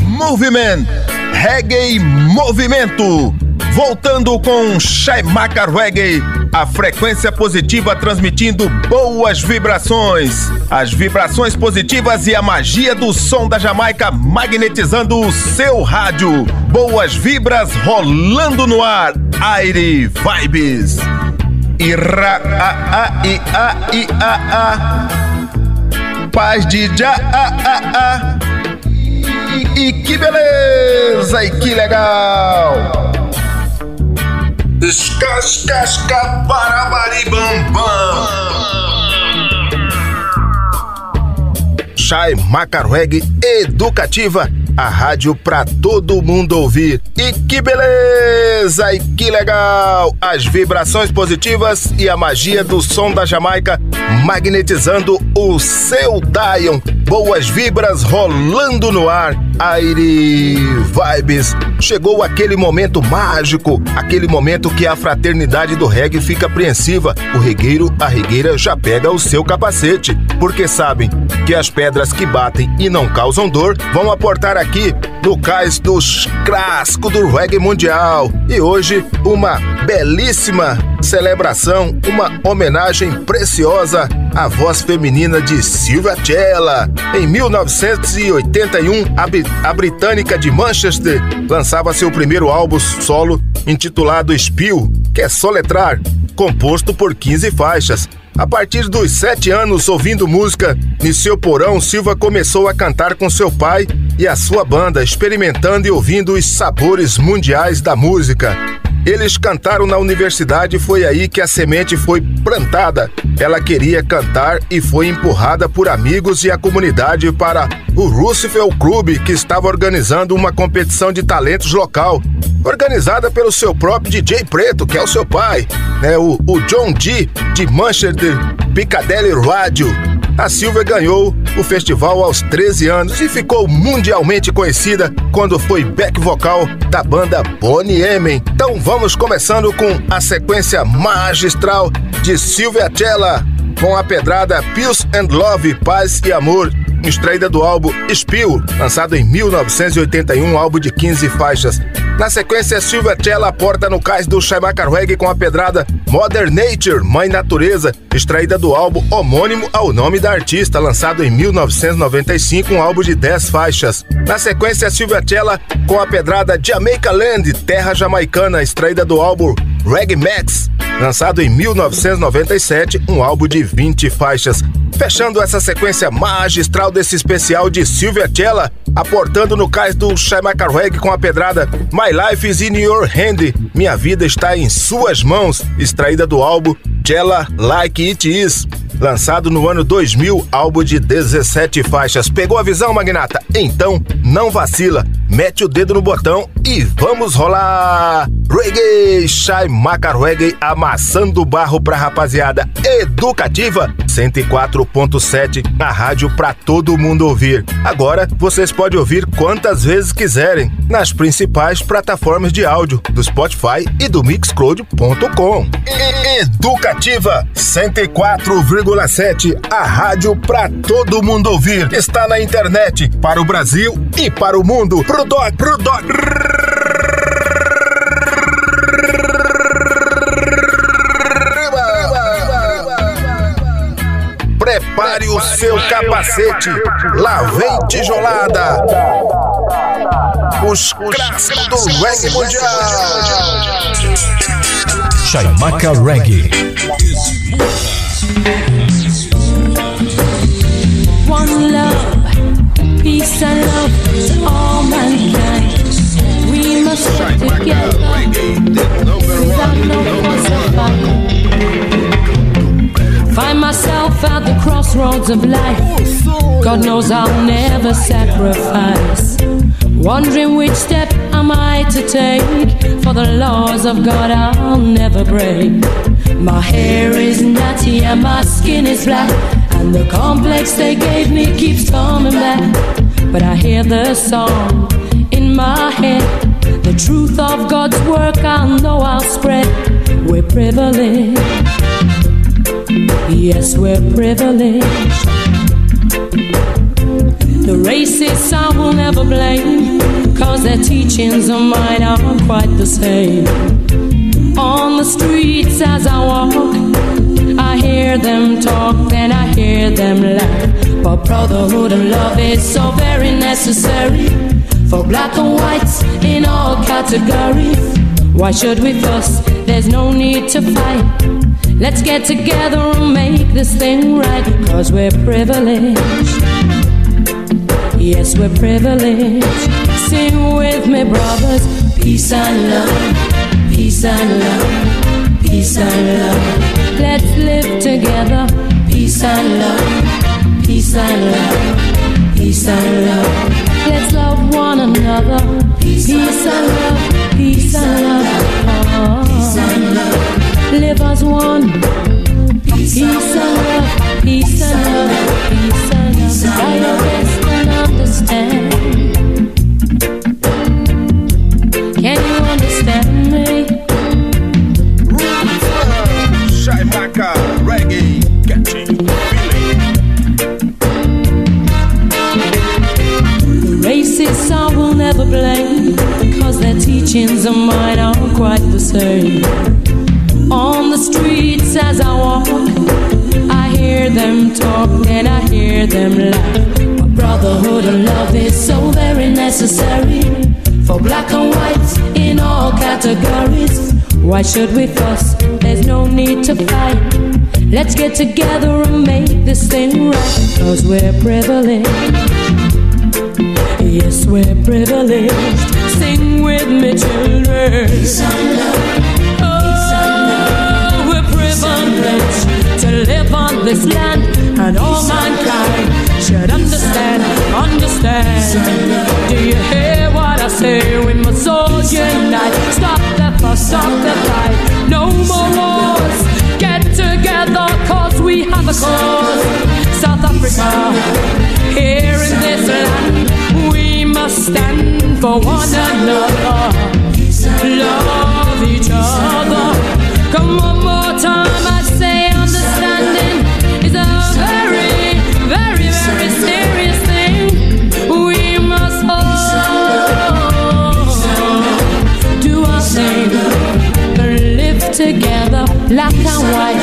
Movimento. Reggae Movimento. Voltando com Shaimaka Reggae, a frequência positiva transmitindo boas vibrações. As vibrações positivas e a magia do som da Jamaica magnetizando o seu rádio. Boas vibras rolando no ar. Aire Vibes. Ira a a i a i a a. Paz de já a a a. E, que beleza e que legal. Escascasca barabaribambam. Chai Macarweg Educativa, a rádio pra todo mundo ouvir. E que beleza! E que legal! As vibrações positivas e a magia do som da Jamaica magnetizando o seu Dion. Boas vibras rolando no ar. Aire Vibes. Chegou aquele momento mágico, aquele momento que a fraternidade do reggae fica apreensiva. O regueiro, a regueira já pega o seu capacete, porque sabem que as pedras que batem e não causam dor vão aportar aqui no cais dos clássicos do reggae mundial. E hoje, uma belíssima celebração, uma homenagem preciosa à voz feminina de Silvia Cella. Em 1981, a, a britânica de Manchester lançava seu primeiro álbum solo intitulado Spill, que é soletrar, composto por 15 faixas. A partir dos sete anos ouvindo música em seu porão, Silva começou a cantar com seu pai e a sua banda, experimentando e ouvindo os sabores mundiais da música. Eles cantaram na universidade e foi aí que a semente foi plantada. Ela queria cantar e foi empurrada por amigos e a comunidade para o Roosevelt Club, que estava organizando uma competição de talentos local, organizada pelo seu próprio DJ Preto, que é o seu pai, né, o, o John D. de Manchester Piccadilly Radio. A Silvia ganhou o festival aos 13 anos e ficou mundialmente conhecida quando foi back vocal da banda Bonnie M. Então vamos começando com a sequência magistral de Silvia Cella com a pedrada Peace and Love, Paz e Amor, extraída do álbum Spill, lançado em 1981, um álbum de 15 faixas. Na sequência, Silvia Cella aporta no cais do Shaimaka Reggae com a pedrada Mother Nature, Mãe Natureza, extraída do álbum homônimo ao nome da artista, lançado em 1995, um álbum de 10 faixas. Na sequência, Silvia Cella com a pedrada Jamaica Land, Terra Jamaicana, extraída do álbum Reggae Max, lançado em 1997, um álbum de 20 faixas. Fechando essa sequência magistral desse especial de Silvia Cella, aportando no cais do Shaimaka Reggae com a pedrada My Life is in Your Hand, Minha Vida Está em Suas Mãos, extraída do álbum Cella Like It Is, lançado no ano 2000, álbum de 17 faixas. Pegou a visão, Magnata? Então, não vacila, mete o dedo no botão e vamos rolar! Reggae, Shai Maca Reggae, amassando barro pra rapaziada educativa, 104.7, na rádio pra todo mundo ouvir. Agora, vocês podem ouvir quantas vezes quiserem, nas principais plataformas de áudio, do Spotify e do Mixcloud.com. Educativa 104,7, a rádio pra todo mundo ouvir. Está na internet, para o Brasil e para o mundo. Pro doc, pro doc. Prepare o seu capacete, lá vem tijolada. Os clássicos do reggae mundial. Shaimaka Reggae. One love, peace and love to all mankind. We must stick together without no or. Find myself at the crossroads of life. God knows I'll never sacrifice. Wondering which step am I to take? For the laws of God I'll never break. My hair is natty and my skin is black. And the complex they gave me keeps coming back. But I hear the song in my head. The truth of God's work I know I'll spread. We're privileged. Yes, we're privileged. The racists I will never blame. Cause their teachings and mine aren't quite the same. On the streets as I walk, I hear them talk, then I hear them laugh. But brotherhood and love is so very necessary for black and whites in all categories. Why should we fuss? There's no need to fight. Let's get together and make this thing right. Cause we're privileged. Yes, we're privileged. Sing with me, brothers. Peace and love. Peace and love. Peace and love. Let's live together. Peace and love. Peace and love. Peace and love. Let's love one another. Peace and love. Peace and love. Peace and love. Live as one. Peace and love. Peace and love. Peace and love. Try your best and understand. Blame Cause their teachings and mine are quite the same. On the streets as I walk I hear them talk and I hear them laugh. But brotherhood and love is so very necessary For black and whites in all categories. Why should we fuss? There's no need to fight. Let's get together and make this thing right Cause we're privileged Yes, we're privileged. Sing with me, children. Oh, we're privileged to live on this land, and all mankind should understand. Understand? Do you hear what I say? We must all unite. Stop the fuss, stop the fight. No more wars. Get together, cause we have a cause. South Africa, here in this land, stand for one another. Love each other. Come one more time, I say understanding is a very, very, very serious thing. We must all do our thing, live together, black and white,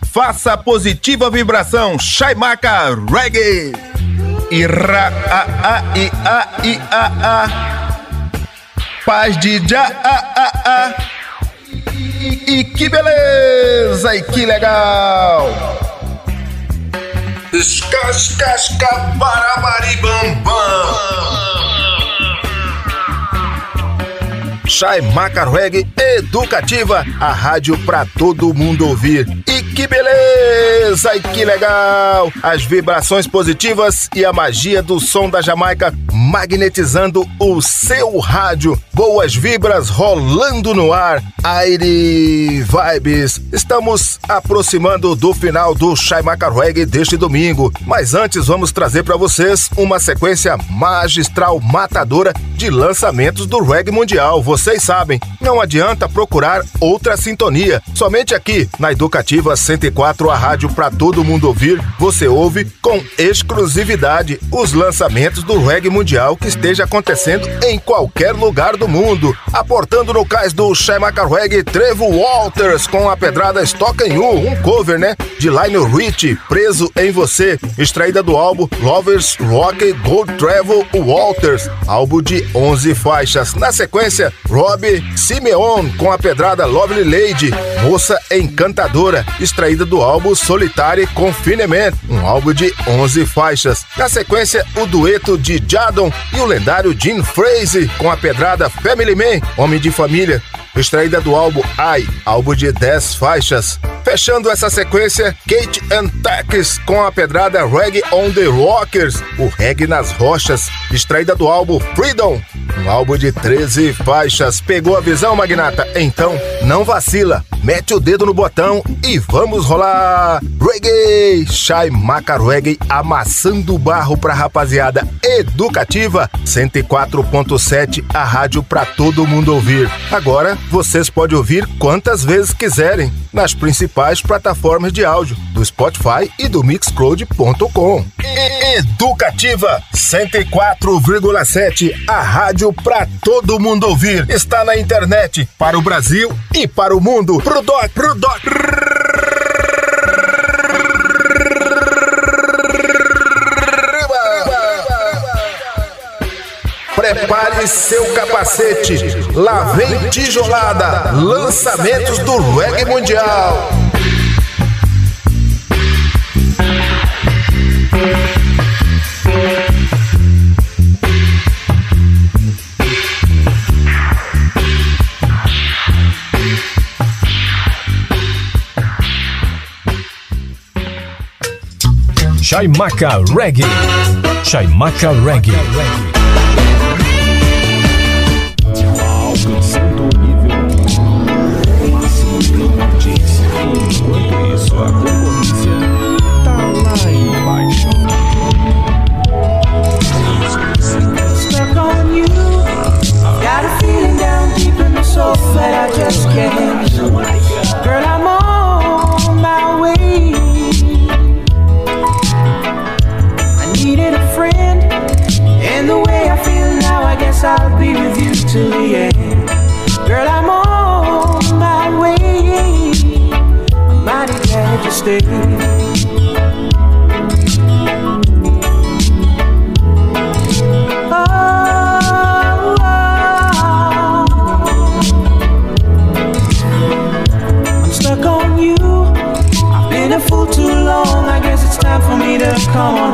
Faça positiva vibração, Chaimaca Reggae. E ra, a, a, i, a, i, a, a. Paz de já, a, a, a. E, e que beleza, e que legal. Escascasca, barabaribambam. Chai Macarweg Educativa, a rádio pra todo mundo ouvir. E que beleza! E que legal! As vibrações positivas e a magia do som da Jamaica magnetizando o seu rádio. Boas vibras rolando no ar. Aire Vibes. Estamos aproximando do final do Chai Macarweg deste domingo, mas antes vamos trazer para vocês uma sequência magistral matadora de lançamentos do reggae mundial. Vocês sabem, não adianta procurar outra sintonia. Somente aqui na Educativa 104, a rádio para todo mundo ouvir, você ouve com exclusividade os lançamentos do reggae mundial que esteja acontecendo em qualquer lugar do mundo. Aportando no cais do Shemaka Reggae, Trevo Walters com a pedrada Stock You, um cover, né? De Lionel Rich, Preso em Você, extraída do álbum Lovers Rock Gold Travel Walters, álbum de 11 faixas. Na sequência, Rob Simeon com a pedrada Lovely Lady, Moça Encantadora, extraída do álbum Solitary Confinement, um álbum de 11 faixas. Na sequência, o dueto de Jadon e o lendário Jim Fraser com a pedrada Family Man, Homem de Família, extraída do álbum I, álbum de 10 faixas. Fechando essa sequência, Kate and Tax com a pedrada Reggae on the Rockers, o reggae nas rochas, extraída do álbum Freedom, um álbum de 13 faixas. Pegou a visão, magnata? Então, não vacila, mete o dedo no botão e vamos rolar! Reggae! Shai Maca Reggae amassando barro pra rapaziada educativa 104.7, a rádio pra todo mundo ouvir. Agora, vocês podem ouvir quantas vezes quiserem nas principais plataformas de áudio do Spotify e do Mixcloud.com. Educativa 104,7, a rádio pra todo mundo ouvir. Está na internet para o Brasil e para o mundo. Pro doc, pro doc. Prepare seu capacete. Lá vem tijolada. Lançamentos do reggae mundial. Chaimaca Reggae. Chaimaca Reggae. again. come on.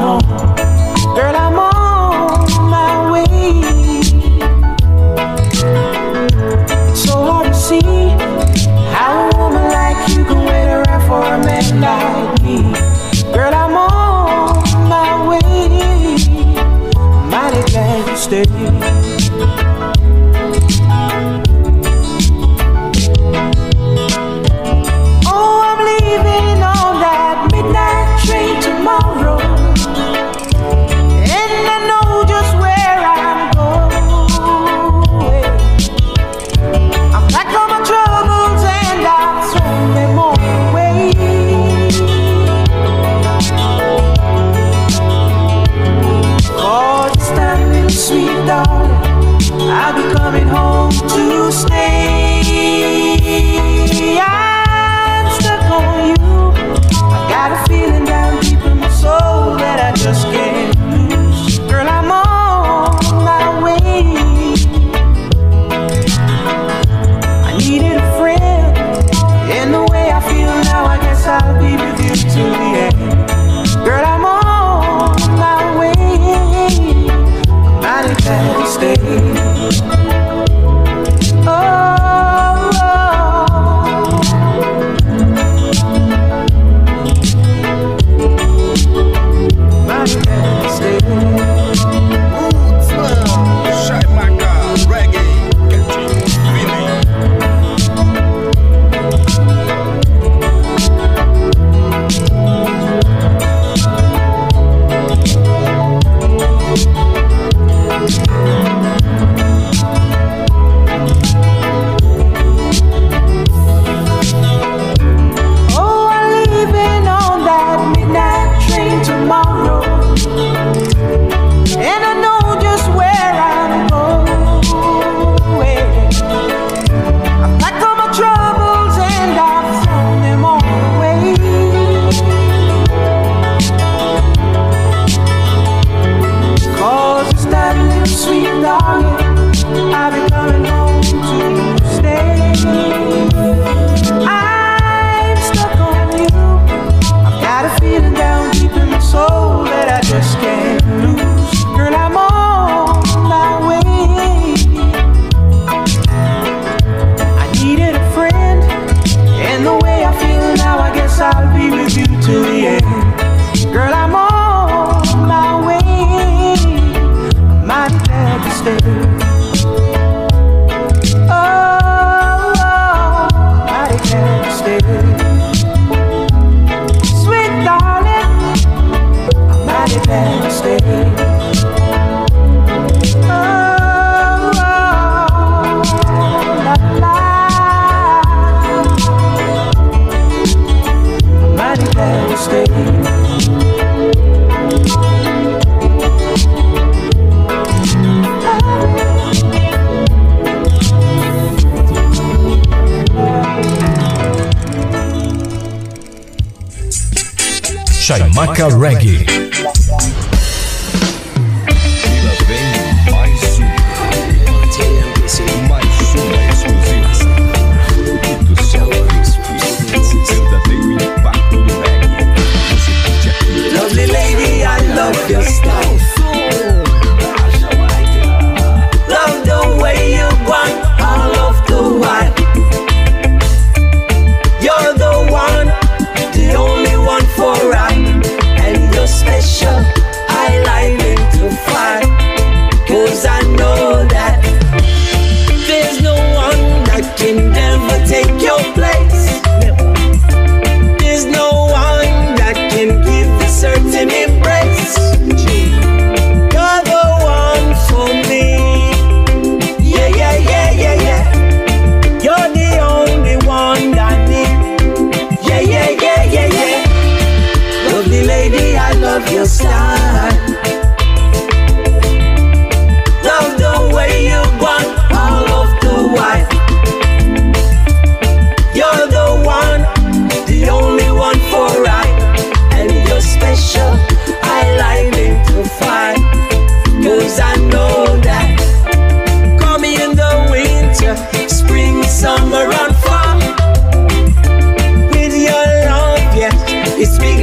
It's me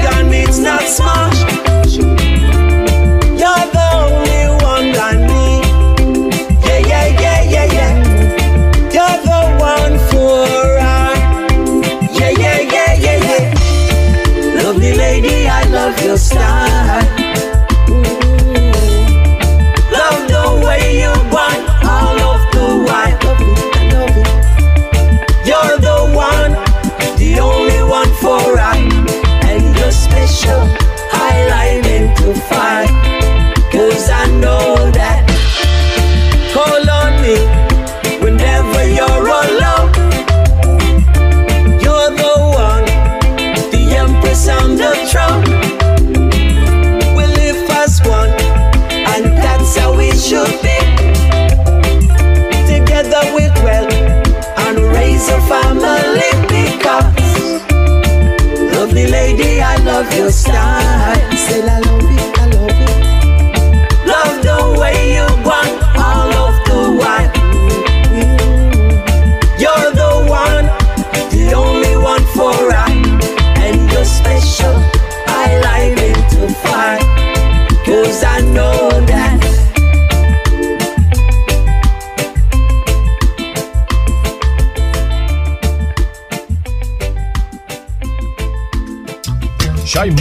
your style.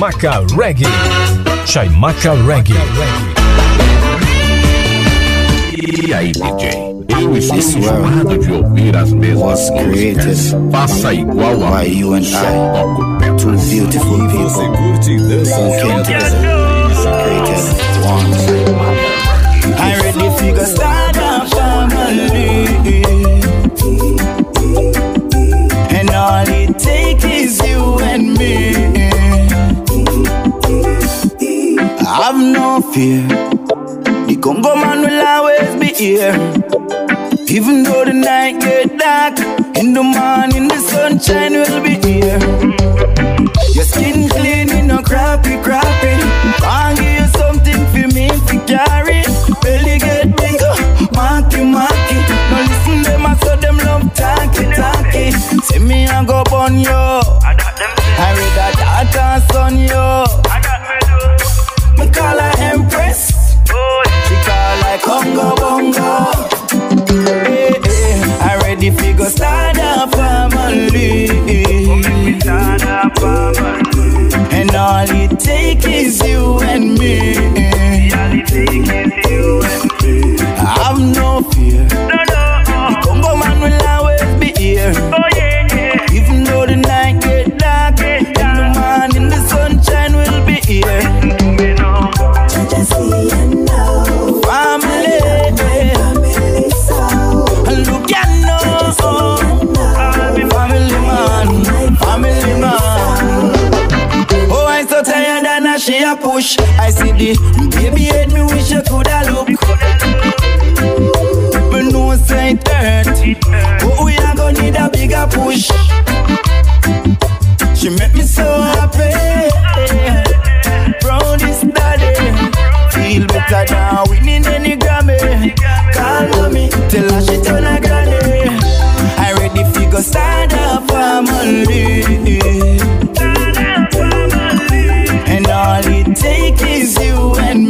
Chaimaca Reggae. Chaimaca Reggae. E aí, DJ? Eu estou enjoado de ouvir as mesmas músicas. Faça igual a mim, só toco pedras. Beautiful E você curte e dança I ready figure start a family fear. The Congo man will always be here. Even though the night get dark In the morning the sunshine will be here. Your skin clean, you no crappy, crappy. I'll give you something for me to carry. Belly get bigger, marky, marky. No listen them, I saw them love talky, talky. Say me I go burn you And all it take is you and me. Have no fear. The she. I see the baby head, me wish I coulda look. Me know say it hurt, but we are gonna need a bigger push. She make me so happy. Proud is daddy. Feel better now, winning any Grammy. Call me, tell her she turn a granny. I ready figure start a family. Take is you and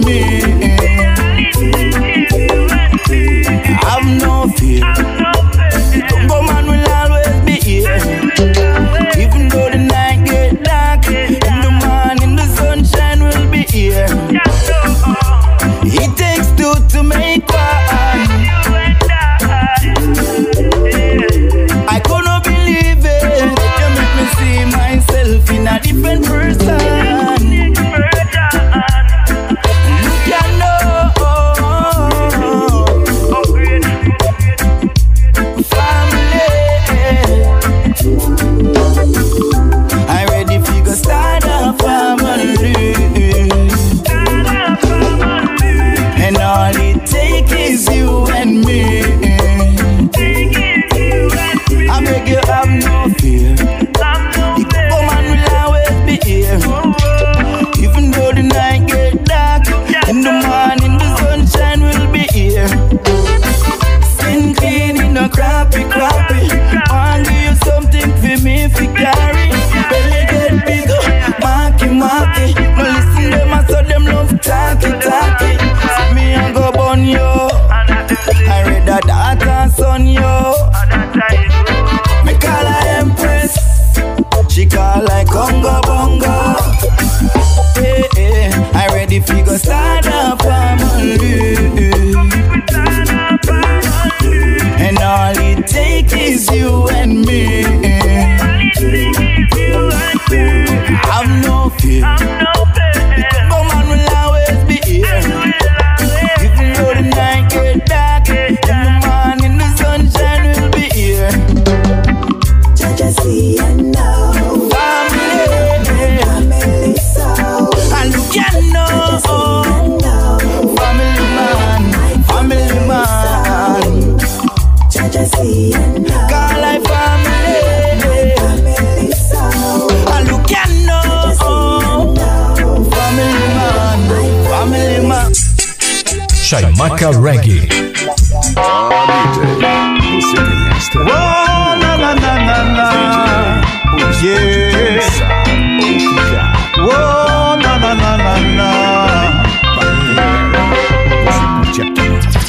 Chaimaca Reggae. Você. Oh, na na na na na. Yeah. Oh, na na na na na.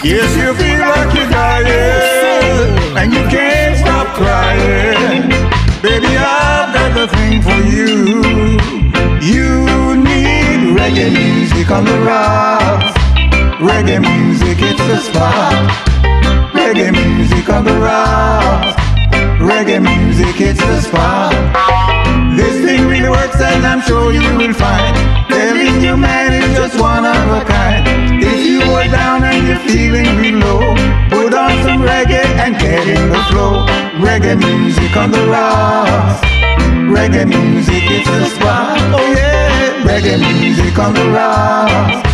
Yes, you feel like you're dying, and you can't stop crying. Baby, I've got the thing for you. You need reggae music on the rocks. Reggae music, the spot. Reggae music on the rocks. Reggae music, it's the spot. This thing really works, and I'm sure you will find. Telling you, man, it's just one of a kind. If you are down and you're feeling real low, put on some reggae and get in the flow. Reggae music on the rocks. Reggae music, it's the spot. Oh yeah, reggae music on the rocks.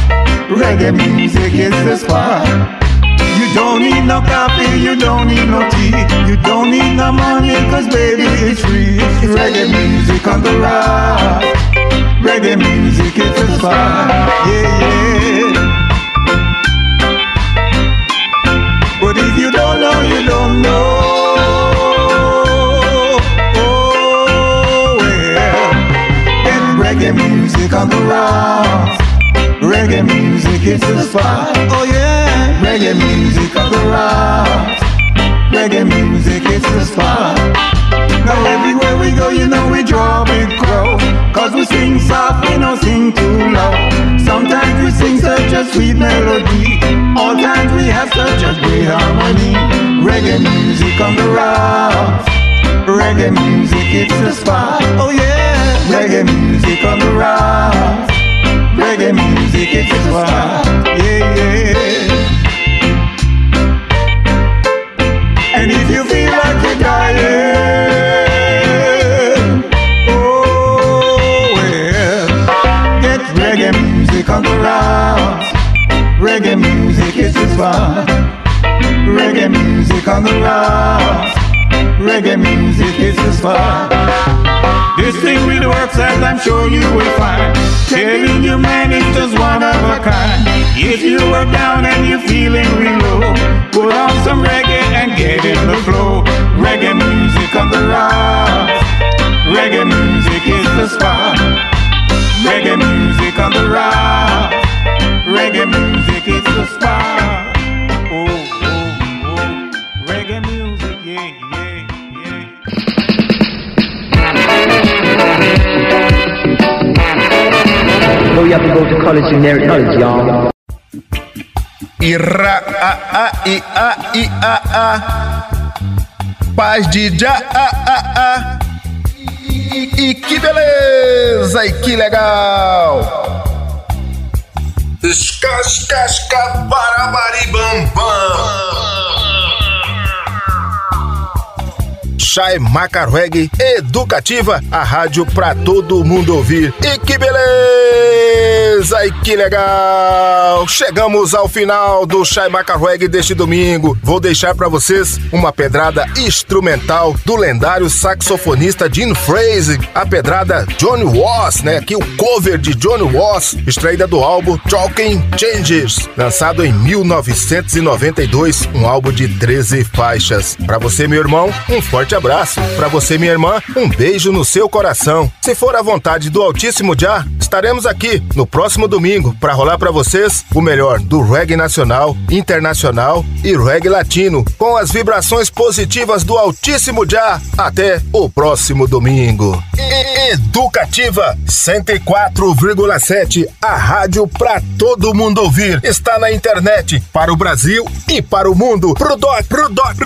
Reggae music is the spot. You don't need no coffee, you don't need no tea, you don't need no money, cause baby it's free. It's reggae music on the rock. Reggae music is the spot. Yeah, yeah. But if you don't know, you don't know. Oh, reggae music on the rocks. Reggae music is the spot. Oh yeah. Reggae music on the rocks. Reggae music is the spot. Now everywhere we go, you know we draw big crowd. Cause we sing soft, we don't sing too loud. Sometimes we sing such a sweet melody. All times we have such a great harmony. Reggae music on the rocks. Reggae music, it's the spot. Oh yeah. Reggae music on the rocks. Reggae music, it's the spot. Yeah, yeah. If you are down and you're feeling real low, put on some reggae and get in the flow. Reggae music on the rocks. Reggae music is the spot. Reggae music on the rocks. Reggae music is the spot. Oh, oh, oh. Reggae music, yeah, yeah, yeah. Know you have to go to college in their knowledge, y'all. Ira, a, a, i, a, i, a, a. Paz de já, a, a, a. E, e que beleza, e que legal. Escascasca, barabaribambam. Chai Macarweg Educativa, a rádio pra todo mundo ouvir. E que beleza! E que legal! Chegamos ao final do Chai Macarweg deste domingo. Vou deixar pra vocês uma pedrada instrumental do lendário saxofonista Gene Fraser, a pedrada Johnny Ross, né? Aqui o cover de Johnny Ross, extraída do álbum Talking Changes, lançado em 1992, um álbum de 13 faixas. Pra você, meu irmão, um forte abraço. Pra você, minha irmã, um beijo no seu coração. Se for a vontade do Altíssimo Já, estaremos aqui no próximo domingo para rolar para vocês o melhor do reggae nacional, internacional e reggae latino, com as vibrações positivas do Altíssimo Já. Até o próximo domingo. Educativa 104,7, a rádio para todo mundo ouvir. Está na internet para o Brasil e para o mundo. Pro doc, pro doc.